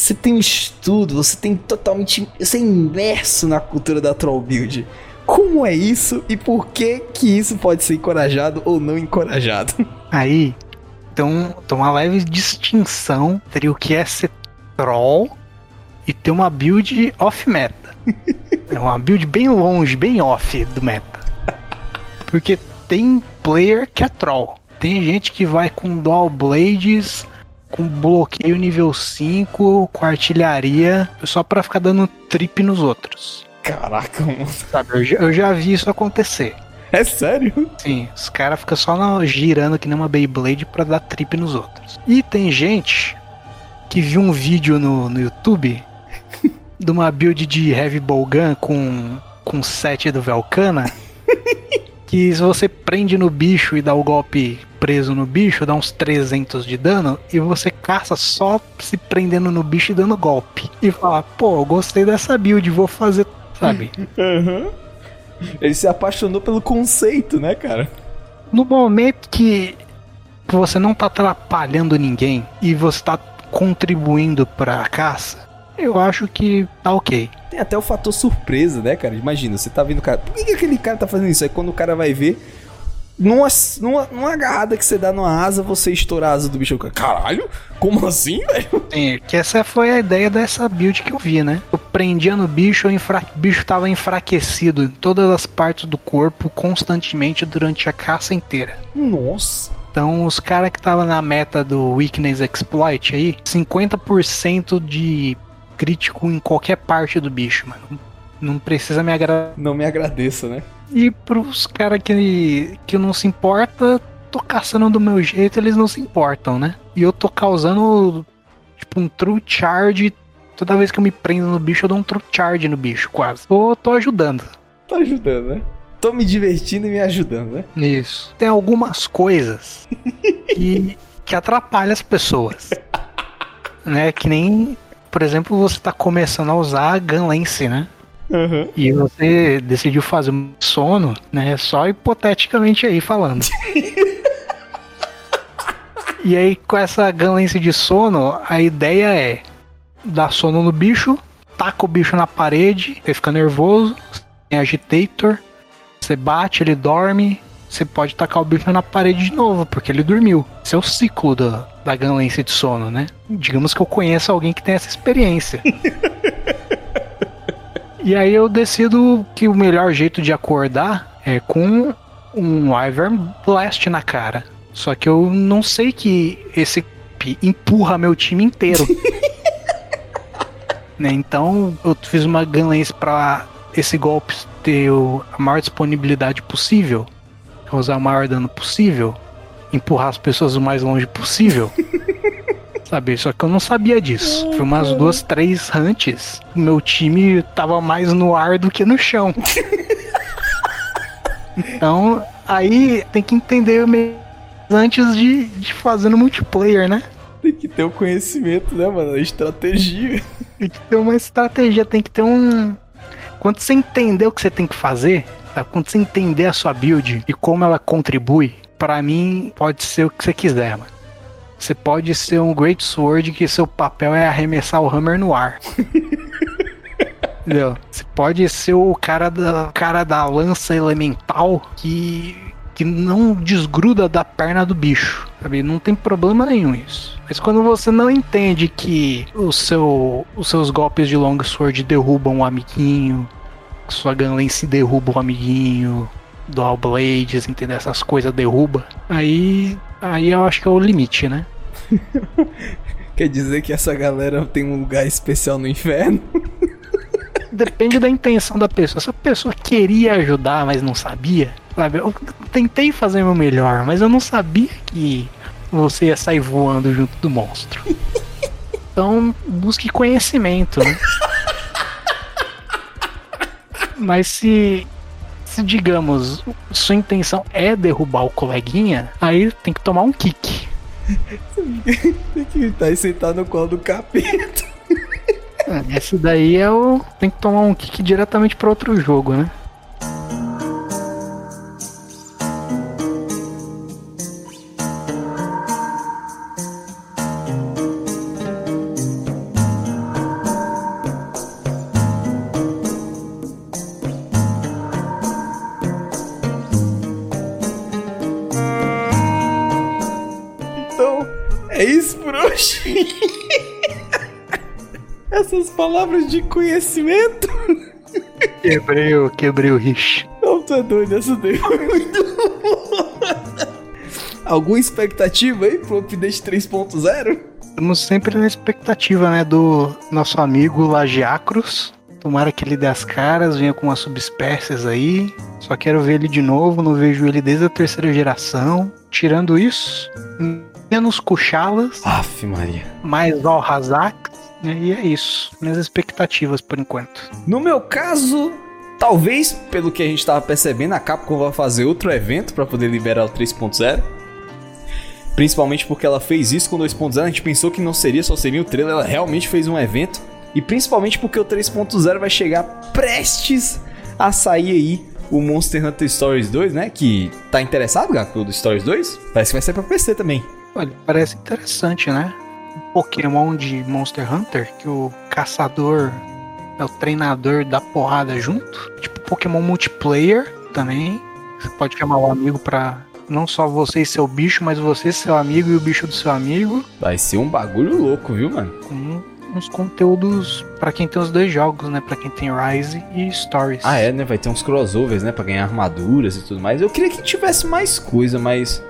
S1: você tem um estudo, você tem totalmente. Você é imerso na cultura da troll build. Como é isso e por que que isso pode ser encorajado ou não encorajado?
S2: Aí, então, tem uma leve distinção entre o que é ser troll e ter uma build off meta. é uma build bem longe, bem off do meta. Porque tem player que é troll. Tem gente que vai com dual blades com bloqueio nível 5, com artilharia, só pra ficar dando trip nos outros.
S1: Caraca, mano.
S2: Sabe, eu já, eu já vi isso acontecer.
S1: É sério?
S2: Sim, os caras ficam só girando que nem uma Beyblade pra dar trip nos outros. E tem gente que viu um vídeo no, no YouTube de uma build de Heavy Bowgun com, com set do Velcana. que se você prende no bicho e dá o golpe preso no bicho, dá uns 300 de dano, e você caça só se prendendo no bicho e dando golpe. E fala, pô, gostei dessa build, vou fazer, sabe?
S1: Uhum. Ele se apaixonou pelo conceito, né, cara?
S2: No momento que você não tá atrapalhando ninguém e você tá contribuindo pra caça, eu acho que tá ok.
S1: Tem até o fator surpresa, né, cara? Imagina, você tá vendo o cara. Por que, que aquele cara tá fazendo isso? Aí quando o cara vai ver, numa, numa, numa agarrada que você dá numa asa, você estourar a asa do bicho. Caralho? Como assim, velho?
S2: Sim, que essa foi a ideia dessa build que eu vi, né? Eu prendia no bicho, o bicho tava enfraquecido em todas as partes do corpo constantemente durante a caça inteira.
S1: Nossa.
S2: Então, os caras que estavam na meta do Weakness Exploit aí, 50% de crítico em qualquer parte do bicho, mano. Não precisa me agradecer.
S1: Não me agradeça, né?
S2: E pros caras que, que não se importa, tô caçando do meu jeito, eles não se importam, né? E eu tô causando, tipo, um true charge. Toda vez que eu me prendo no bicho, eu dou um true charge no bicho, quase. Tô, tô ajudando.
S1: Tá ajudando, né? Tô me divertindo e me ajudando, né?
S2: Isso. Tem algumas coisas que, que atrapalham as pessoas. né? Que nem, por exemplo, você tá começando a usar a Gunlance, né? Uhum. E você decidiu fazer um sono, né? Só hipoteticamente aí falando. e aí, com essa ganlência de sono, a ideia é dar sono no bicho, taca o bicho na parede, ele fica nervoso, tem agitator, você bate, ele dorme, você pode tacar o bicho na parede de novo, porque ele dormiu. Esse é o ciclo da, da ganlência de sono, né? Digamos que eu conheço alguém que tem essa experiência. E aí eu decido que o melhor jeito de acordar é, com um Wyvern Blast na cara. Só que eu não sei que esse empurra meu time inteiro. né? Então eu fiz uma gunlance para esse golpe ter a maior disponibilidade possível, causar o maior dano possível, empurrar as pessoas o mais longe possível. Sabe, só que eu não sabia disso. Foi umas duas, três antes. Meu time tava mais no ar do que no chão. então, aí tem que entender antes de, de fazer no multiplayer, né?
S1: Tem que ter o um conhecimento, né, mano? A estratégia.
S2: Tem que ter uma estratégia, tem que ter um. Quando você entender o que você tem que fazer, tá? quando você entender a sua build e como ela contribui, para mim pode ser o que você quiser, mano. Você pode ser um Great Sword que seu papel é arremessar o Hammer no ar. Entendeu? Você pode ser o cara da, cara da lança elemental que, que não desgruda da perna do bicho. Sabe? Não tem problema nenhum isso. Mas quando você não entende que o seu, os seus golpes de Long Sword derrubam o amiguinho, sua Gunlance derruba o amiguinho, Dual Blades, entendeu? Essas coisas derruba. Aí, aí eu acho que é o limite, né?
S1: Quer dizer que essa galera tem um lugar especial no inferno?
S2: Depende da intenção da pessoa. Se a pessoa queria ajudar, mas não sabia, sabe? Eu tentei fazer meu melhor, mas eu não sabia que você ia sair voando junto do monstro. Então, busque conhecimento, né? Mas se se digamos, sua intenção é derrubar o coleguinha, aí tem que tomar um kick.
S1: tem que estar sentado no colo do capeta.
S2: É, esse daí é o. Tem que tomar um kick diretamente para outro jogo, né?
S1: Palavras de conhecimento.
S2: Quebrei, o, quebrei o richo.
S1: Não, tu é doido, essa daí foi muito Alguma expectativa aí pro update 3.0?
S2: Estamos sempre na expectativa, né, do nosso amigo Lagiacros. Tomara que ele dê as caras, venha com umas subespécies aí. Só quero ver ele de novo, não vejo ele desde a terceira geração. Tirando isso, menos Kuchalas.
S1: Aff, Maria.
S2: Mais Alhazak. E é isso. Minhas expectativas por enquanto.
S1: No meu caso, talvez, pelo que a gente tava percebendo, a Capcom vai fazer outro evento para poder liberar o 3.0. Principalmente porque ela fez isso com o 2.0. A gente pensou que não seria, só seria o trailer. Ela realmente fez um evento. E principalmente porque o 3.0 vai chegar prestes a sair aí o Monster Hunter Stories 2, né? Que tá interessado, Gato, pelo Stories 2? Parece que vai ser pra PC também.
S2: Olha, parece interessante, né? Pokémon de Monster Hunter que o caçador é o treinador da porrada junto. Tipo Pokémon multiplayer também. Você pode chamar o amigo pra não só você e seu bicho, mas você, seu amigo e o bicho do seu amigo.
S1: Vai ser um bagulho louco, viu, mano?
S2: Com uns conteúdos para quem tem os dois jogos, né? Para quem tem Rise e Stories.
S1: Ah, é, né? Vai ter uns crossovers, né? Para ganhar armaduras e tudo mais. Eu queria que tivesse mais coisa, mas.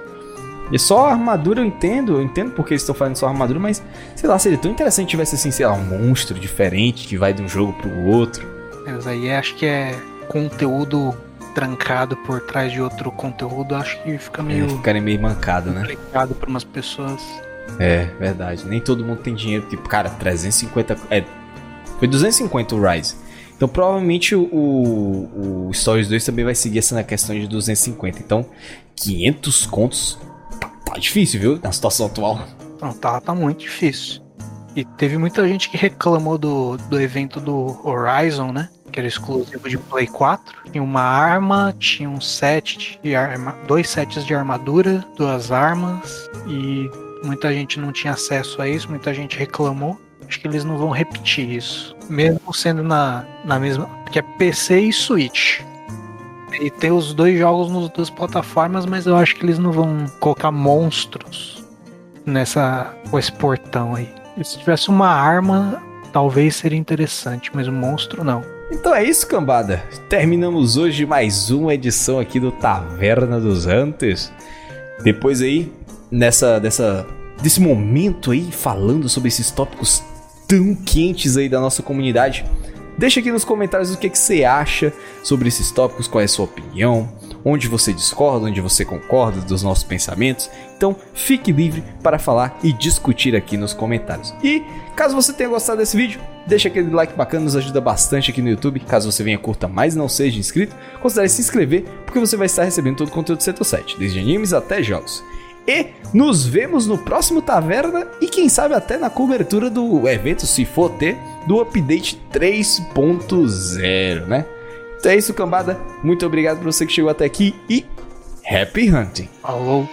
S1: E só a armadura eu entendo, eu entendo porque eles estão fazendo só armadura, mas sei lá, seria tão interessante se tivesse assim, sei lá, um monstro diferente que vai de um jogo pro outro.
S2: Mas aí acho que é conteúdo trancado por trás de outro conteúdo, acho que fica meio. É,
S1: ficaria meio mancado, né?
S2: Complicado para umas pessoas.
S1: É, verdade. Nem todo mundo tem dinheiro. Tipo, cara, 350. É, foi 250 o Rise. Então provavelmente o, o, o Stories 2 também vai seguir essa questão de 250. Então, 500 contos tá, difícil, viu? Na situação atual.
S2: Não, tá, tá muito difícil. E teve muita gente que reclamou do, do evento do Horizon, né? Que era exclusivo de Play 4. Tinha uma arma, tinha um set de arma, dois sets de armadura, duas armas e Muita gente não tinha acesso a isso, muita gente reclamou. Acho que eles não vão repetir isso. Mesmo sendo na, na mesma. Que é PC e Switch. E tem os dois jogos nas duas plataformas, mas eu acho que eles não vão colocar monstros nessa com esse portão aí. Se tivesse uma arma, talvez seria interessante, mas um monstro não.
S1: Então é isso, cambada. Terminamos hoje mais uma edição aqui do Taverna dos Hunters. Depois aí, nessa dessa desse momento aí falando sobre esses tópicos tão quentes aí da nossa comunidade, deixa aqui nos comentários o que, que você acha sobre esses tópicos, qual é a sua opinião, onde você discorda, onde você concorda dos nossos pensamentos. Então, fique livre para falar e discutir aqui nos comentários. E caso você tenha gostado desse vídeo, deixa aquele like bacana, nos ajuda bastante aqui no YouTube. Caso você venha curta, mas não seja inscrito, considere se inscrever, porque você vai estar recebendo todo o conteúdo do Setor 7, desde animes até jogos. E nos vemos no próximo Taverna e quem sabe até na cobertura do evento, se for ter, do update 3.0, né? Então é isso, cambada. Muito obrigado por você que chegou até aqui e Happy Hunting!
S2: Falou!